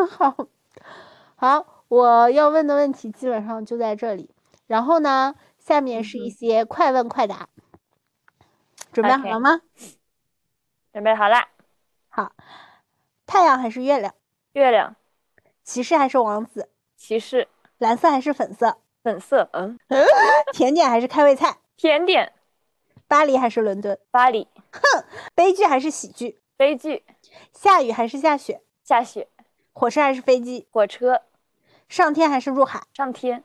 好，好，我要问的问题基本上就在这里，然后呢？下面是一些快问快答，准备好了吗？准备好了。好，太阳还是月亮？月亮。骑士还是王子？骑士。蓝色还是粉色？粉色。嗯。甜点还是开胃菜？甜点。巴黎还是伦敦？巴黎。哼，悲剧还是喜剧？悲剧。下雨还是下雪？下雪。火车还是飞机？火车。上天还是入海？上天。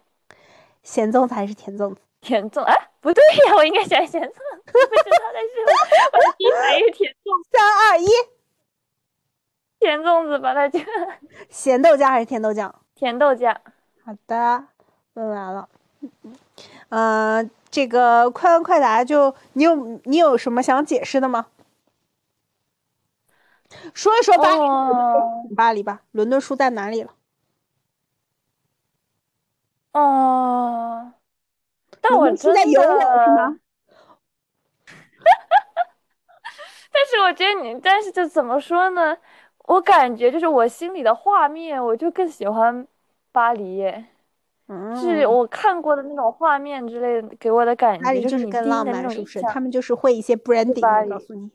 咸粽子还是甜粽子？甜粽哎，不对呀，我应该选咸粽，不知道但是我的第一反应是甜粽。三二一，甜粽子吧，那就咸豆浆还是甜豆浆？甜豆浆。好的，问完了。嗯，这个快问快答，就你有你有什么想解释的吗？说一说巴黎，巴黎吧，伦敦输在哪里了？哦。但我真的，但是我觉得你，但是就怎么说呢？我感觉就是我心里的画面，我就更喜欢巴黎，是我看过的那种画面之类的，给我的感觉就是更浪漫，是不是？他们就是会一些 branding，告诉你。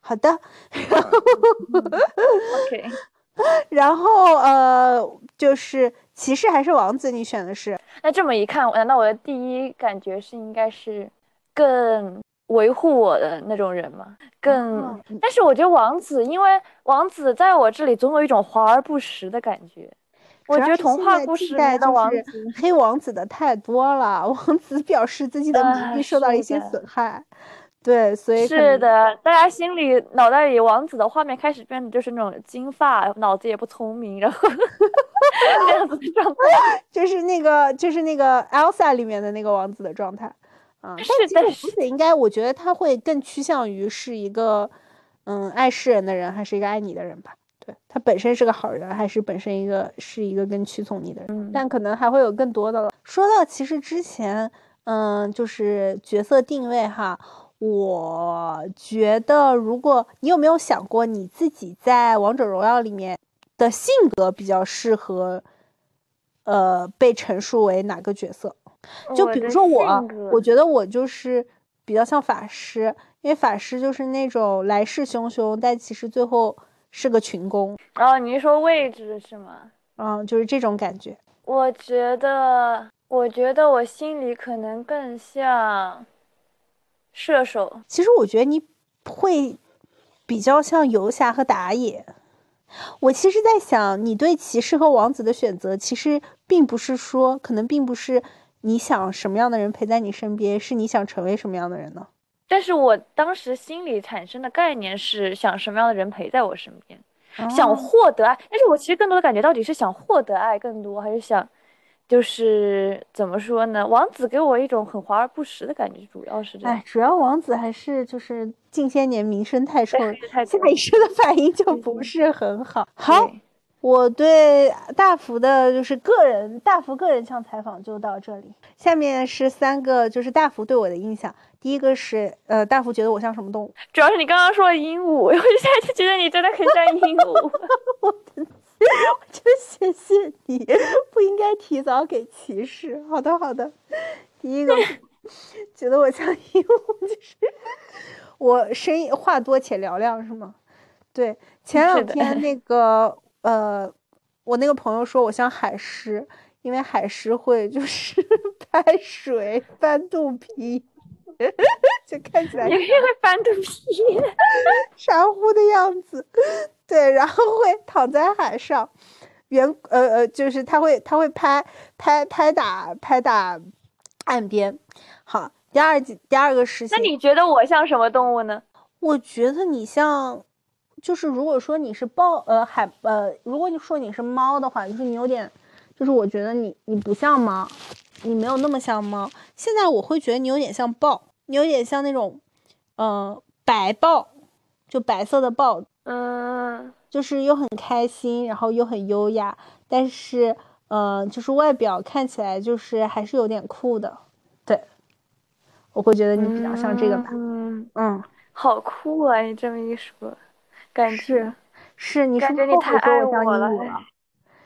好的。OK。然后呃，就是骑士还是王子？你选的是？那这么一看，难道我的第一感觉是应该是更维护我的那种人吗，更。但是我觉得王子，因为王子在我这里总有一种华而不实的感觉。我觉得童话故事里的王子，黑王子的太多了。王子表示自己的名誉受到了一些损害。对，所以是的，大家心里脑袋里王子的画面开始变得就是那种金发，脑子也不聪明，然后 这样子的状态，就是那个就是那个 Elsa 里面的那个王子的状态，啊，是的，王子应该，我觉得他会更趋向于是一个嗯爱世人的人，还是一个爱你的人吧？对他本身是个好人，还是本身一个是一个更屈从你的人？但可能还会有更多的了。说到其实之前，嗯，就是角色定位哈。我觉得，如果你有没有想过，你自己在王者荣耀里面的性格比较适合，呃，被陈述为哪个角色？就比如说我，我觉得我就是比较像法师，因为法师就是那种来势汹汹，但其实最后是个群攻。哦，你是说位置是吗？嗯，就是这种感觉。我觉得，我觉得我心里可能更像。射手，其实我觉得你会比较像游侠和打野。我其实，在想你对骑士和王子的选择，其实并不是说，可能并不是你想什么样的人陪在你身边，是你想成为什么样的人呢？但是我当时心里产生的概念是想什么样的人陪在我身边，想获得爱。但是我其实更多的感觉到底是想获得爱更多，还是想？就是怎么说呢？王子给我一种很华而不实的感觉，主要是这样。哎，主要王子还是就是近些年名声太臭，下意识的反应就不是很好。好，我对大福的就是个人大福个人像采访就到这里。下面是三个就是大福对我的印象。第一个是呃，大福觉得我像什么动物？主要是你刚刚说的鹦鹉，我一下就觉得你真的很像鹦鹉。我的。我就谢谢你，不应该提早给提示。好的，好的。第一个，觉得我像鹦鹉，就是我声音话多且嘹亮，是吗？对，前两天那个呃，我那个朋友说我像海狮，因为海狮会就是 拍水翻肚皮，就看起来也会翻肚皮，傻乎的样子。对，然后会躺在海上，圆呃呃，就是他会他会拍拍拍打拍打岸边。好，第二第二个事情。那你觉得我像什么动物呢？我觉得你像，就是如果说你是豹呃海呃，如果你说你是猫的话，就是你有点，就是我觉得你你不像猫，你没有那么像猫。现在我会觉得你有点像豹，你有点像那种，呃，白豹，就白色的豹。嗯，就是又很开心，然后又很优雅，但是，呃，就是外表看起来就是还是有点酷的。对，我会觉得你比较像这个吧。嗯嗯，好酷啊！你这么一说，感觉是你是不是你太爱我了？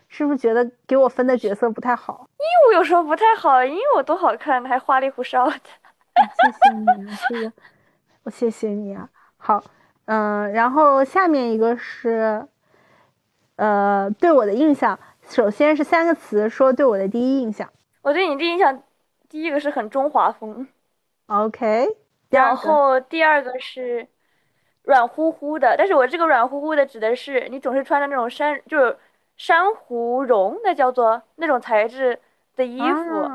是不是觉得给我分的角色不太好？鹦鹉有时候不太好，鹦鹉多好看，还花里胡哨的。谢谢你，我，谢谢你啊。好。嗯，然后下面一个是，呃，对我的印象，首先是三个词说对我的第一印象。我对你第一印象，第一个是很中华风，OK。然后第二个是软乎乎的，但是我这个软乎乎的指的是你总是穿着那种衫，就是珊瑚绒，那叫做那种材质的衣服。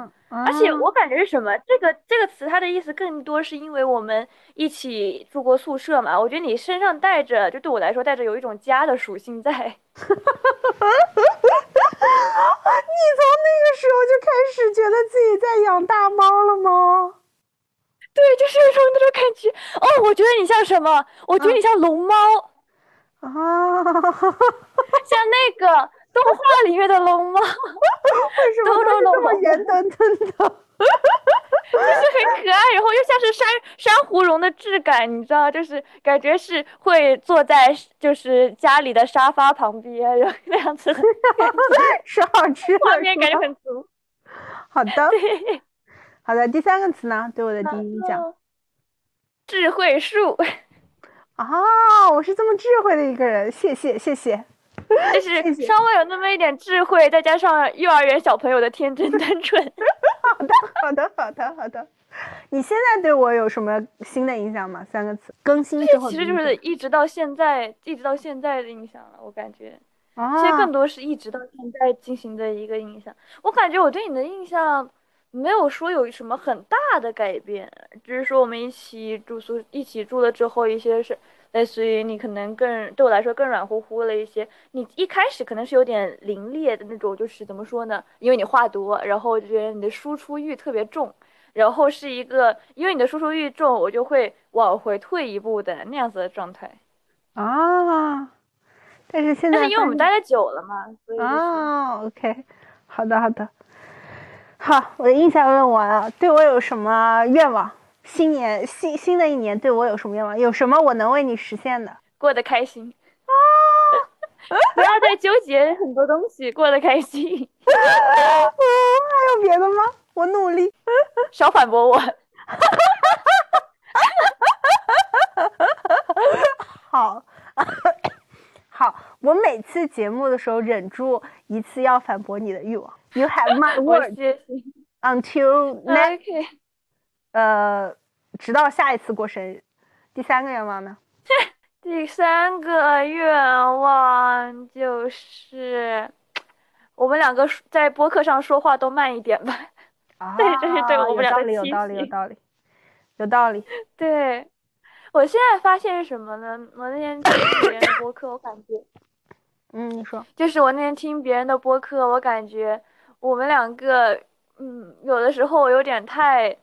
而且我感觉是什么？这个这个词它的意思更多是因为我们一起住过宿舍嘛。我觉得你身上带着，就对我来说带着有一种家的属性在。你从那个时候就开始觉得自己在养大猫了吗？对，就是有种那种感觉。哦，我觉得你像什么？我觉得你像龙猫啊，像那个。动画里面的龙猫，为什么 这么圆墩墩的？就是很可爱，然后又像是珊珊瑚绒的质感，你知道，就是感觉是会坐在就是家里的沙发旁边，然后那样子，是好吃，画面感觉很足。好的，好的，第三个词呢？对我的第一印象，智慧树。啊，我是这么智慧的一个人，谢谢，谢谢。就是稍微有那么一点智慧，再加上幼儿园小朋友的天真单纯。好的，好的，好的，好的。你现在对我有什么新的印象吗？三个词更新之后，其实就是一直到现在，一直到现在的印象了。我感觉，其实更多是一直到现在进行的一个印象。我感觉我对你的印象没有说有什么很大的改变，只是说我们一起住宿，一起住了之后，一些是类似于你可能更对我来说更软乎乎了一些。你一开始可能是有点凌冽的那种，就是怎么说呢？因为你话多，然后就觉得你的输出欲特别重。然后是一个，因为你的输出欲重，我就会往回退一步的那样子的状态，啊。但是现在，但是因为我们待的久了嘛，所以啊，OK，好的好的，好，我的印象问完了，对我有什么愿望？新年新新的一年对我有什么愿望？有什么我能为你实现的？过得开心啊！不要再纠结很多东西，过得开心。还有别的吗？我努力，少反驳我。好，好，我每次节目的时候忍住一次要反驳你的欲望。You have my word until next，呃，直到下一次过生日。第三个愿望呢？第三个愿望就是我们两个在播客上说话都慢一点吧。啊 对，这是对我们俩的有道理，有道理，有道理。对，我现在发现什么呢？我那天听别人播客，我感觉，嗯，你说，就是我那天听别人的播客，我感觉我们两个，嗯，有的时候有点太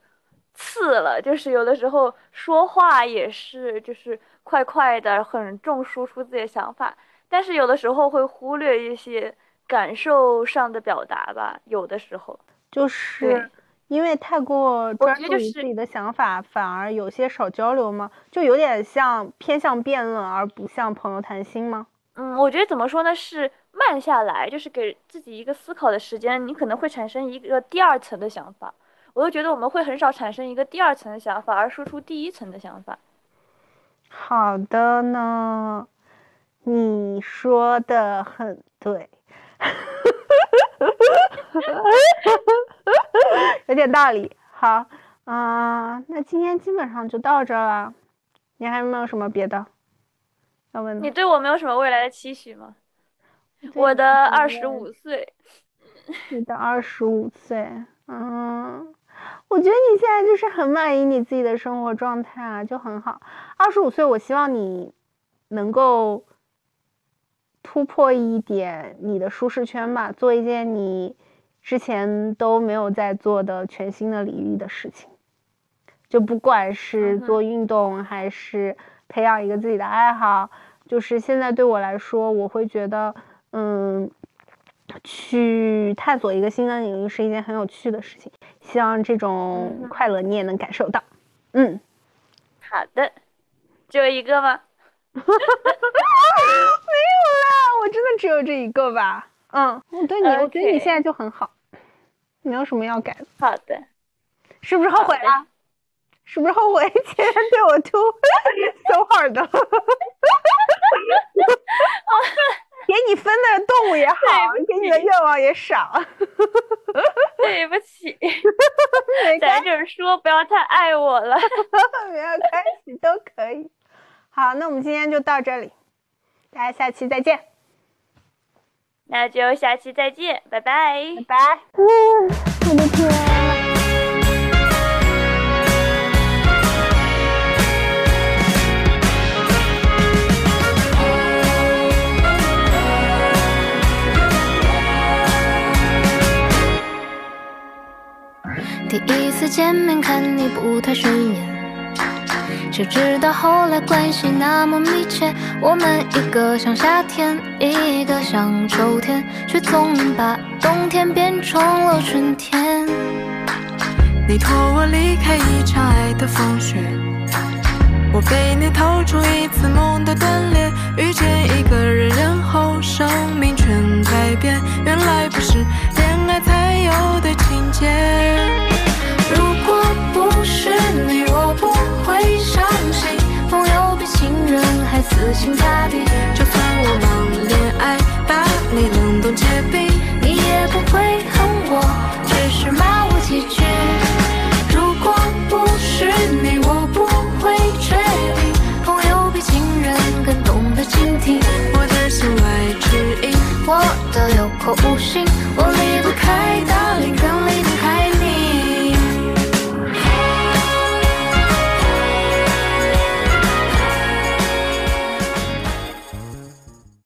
次了，就是有的时候说话也是，就是快快的，很重输出自己的想法，但是有的时候会忽略一些感受上的表达吧，有的时候。就是因为太过专注于自己的想法，反而有些少交流吗？就有点像偏向辩论，而不像朋友谈心吗？嗯，我觉得怎么说呢？是慢下来，就是给自己一个思考的时间，你可能会产生一个第二层的想法。我就觉得我们会很少产生一个第二层的想法，而输出第一层的想法。好的呢，你说的很对。有点道理。好，嗯，那今天基本上就到这了。你还有没有什么别的要问？你对我没有什么未来的期许吗？我的二十五岁。你的二十五岁，嗯，我觉得你现在就是很满意你自己的生活状态啊，就很好。二十五岁，我希望你能够。突破一点你的舒适圈吧，做一件你之前都没有在做的全新的领域的事情。就不管是做运动，还是培养一个自己的爱好，就是现在对我来说，我会觉得，嗯，去探索一个新的领域是一件很有趣的事情。希望这种快乐你也能感受到。嗯，好的，只有一个吗？没有啦，我真的只有这一个吧。嗯，我对你，我觉得你现在就很好，没有什么要改的。好的，是不是后悔了？是不是后悔前对我 too so hard？给你分的动物也好，给你的愿望也少。对不起，咱就是说不要太爱我了。没有关系，都可以。好，那我们今天就到这里，大家下期再见。那就下期再见，拜拜，拜拜。嗯，我的天。第一次见面，看你不太顺眼。谁知道后来关系那么密切，我们一个像夏天，一个像秋天，却总能把冬天变成了春天。你托我离开一场爱的风雪，我被你逃出一次梦的断裂。遇见一个人，然后生命全改变，原来不是恋爱才有的情节。是你，我不会伤心。朋友比情人还死心塌地，就算我忙恋爱，把你冷冻结冰，你也不会恨我，只是骂我几句。如果不是你，我不会确定。朋友比情人更懂得倾听我的弦外之音，我的有口无心，我离不开，大理更离。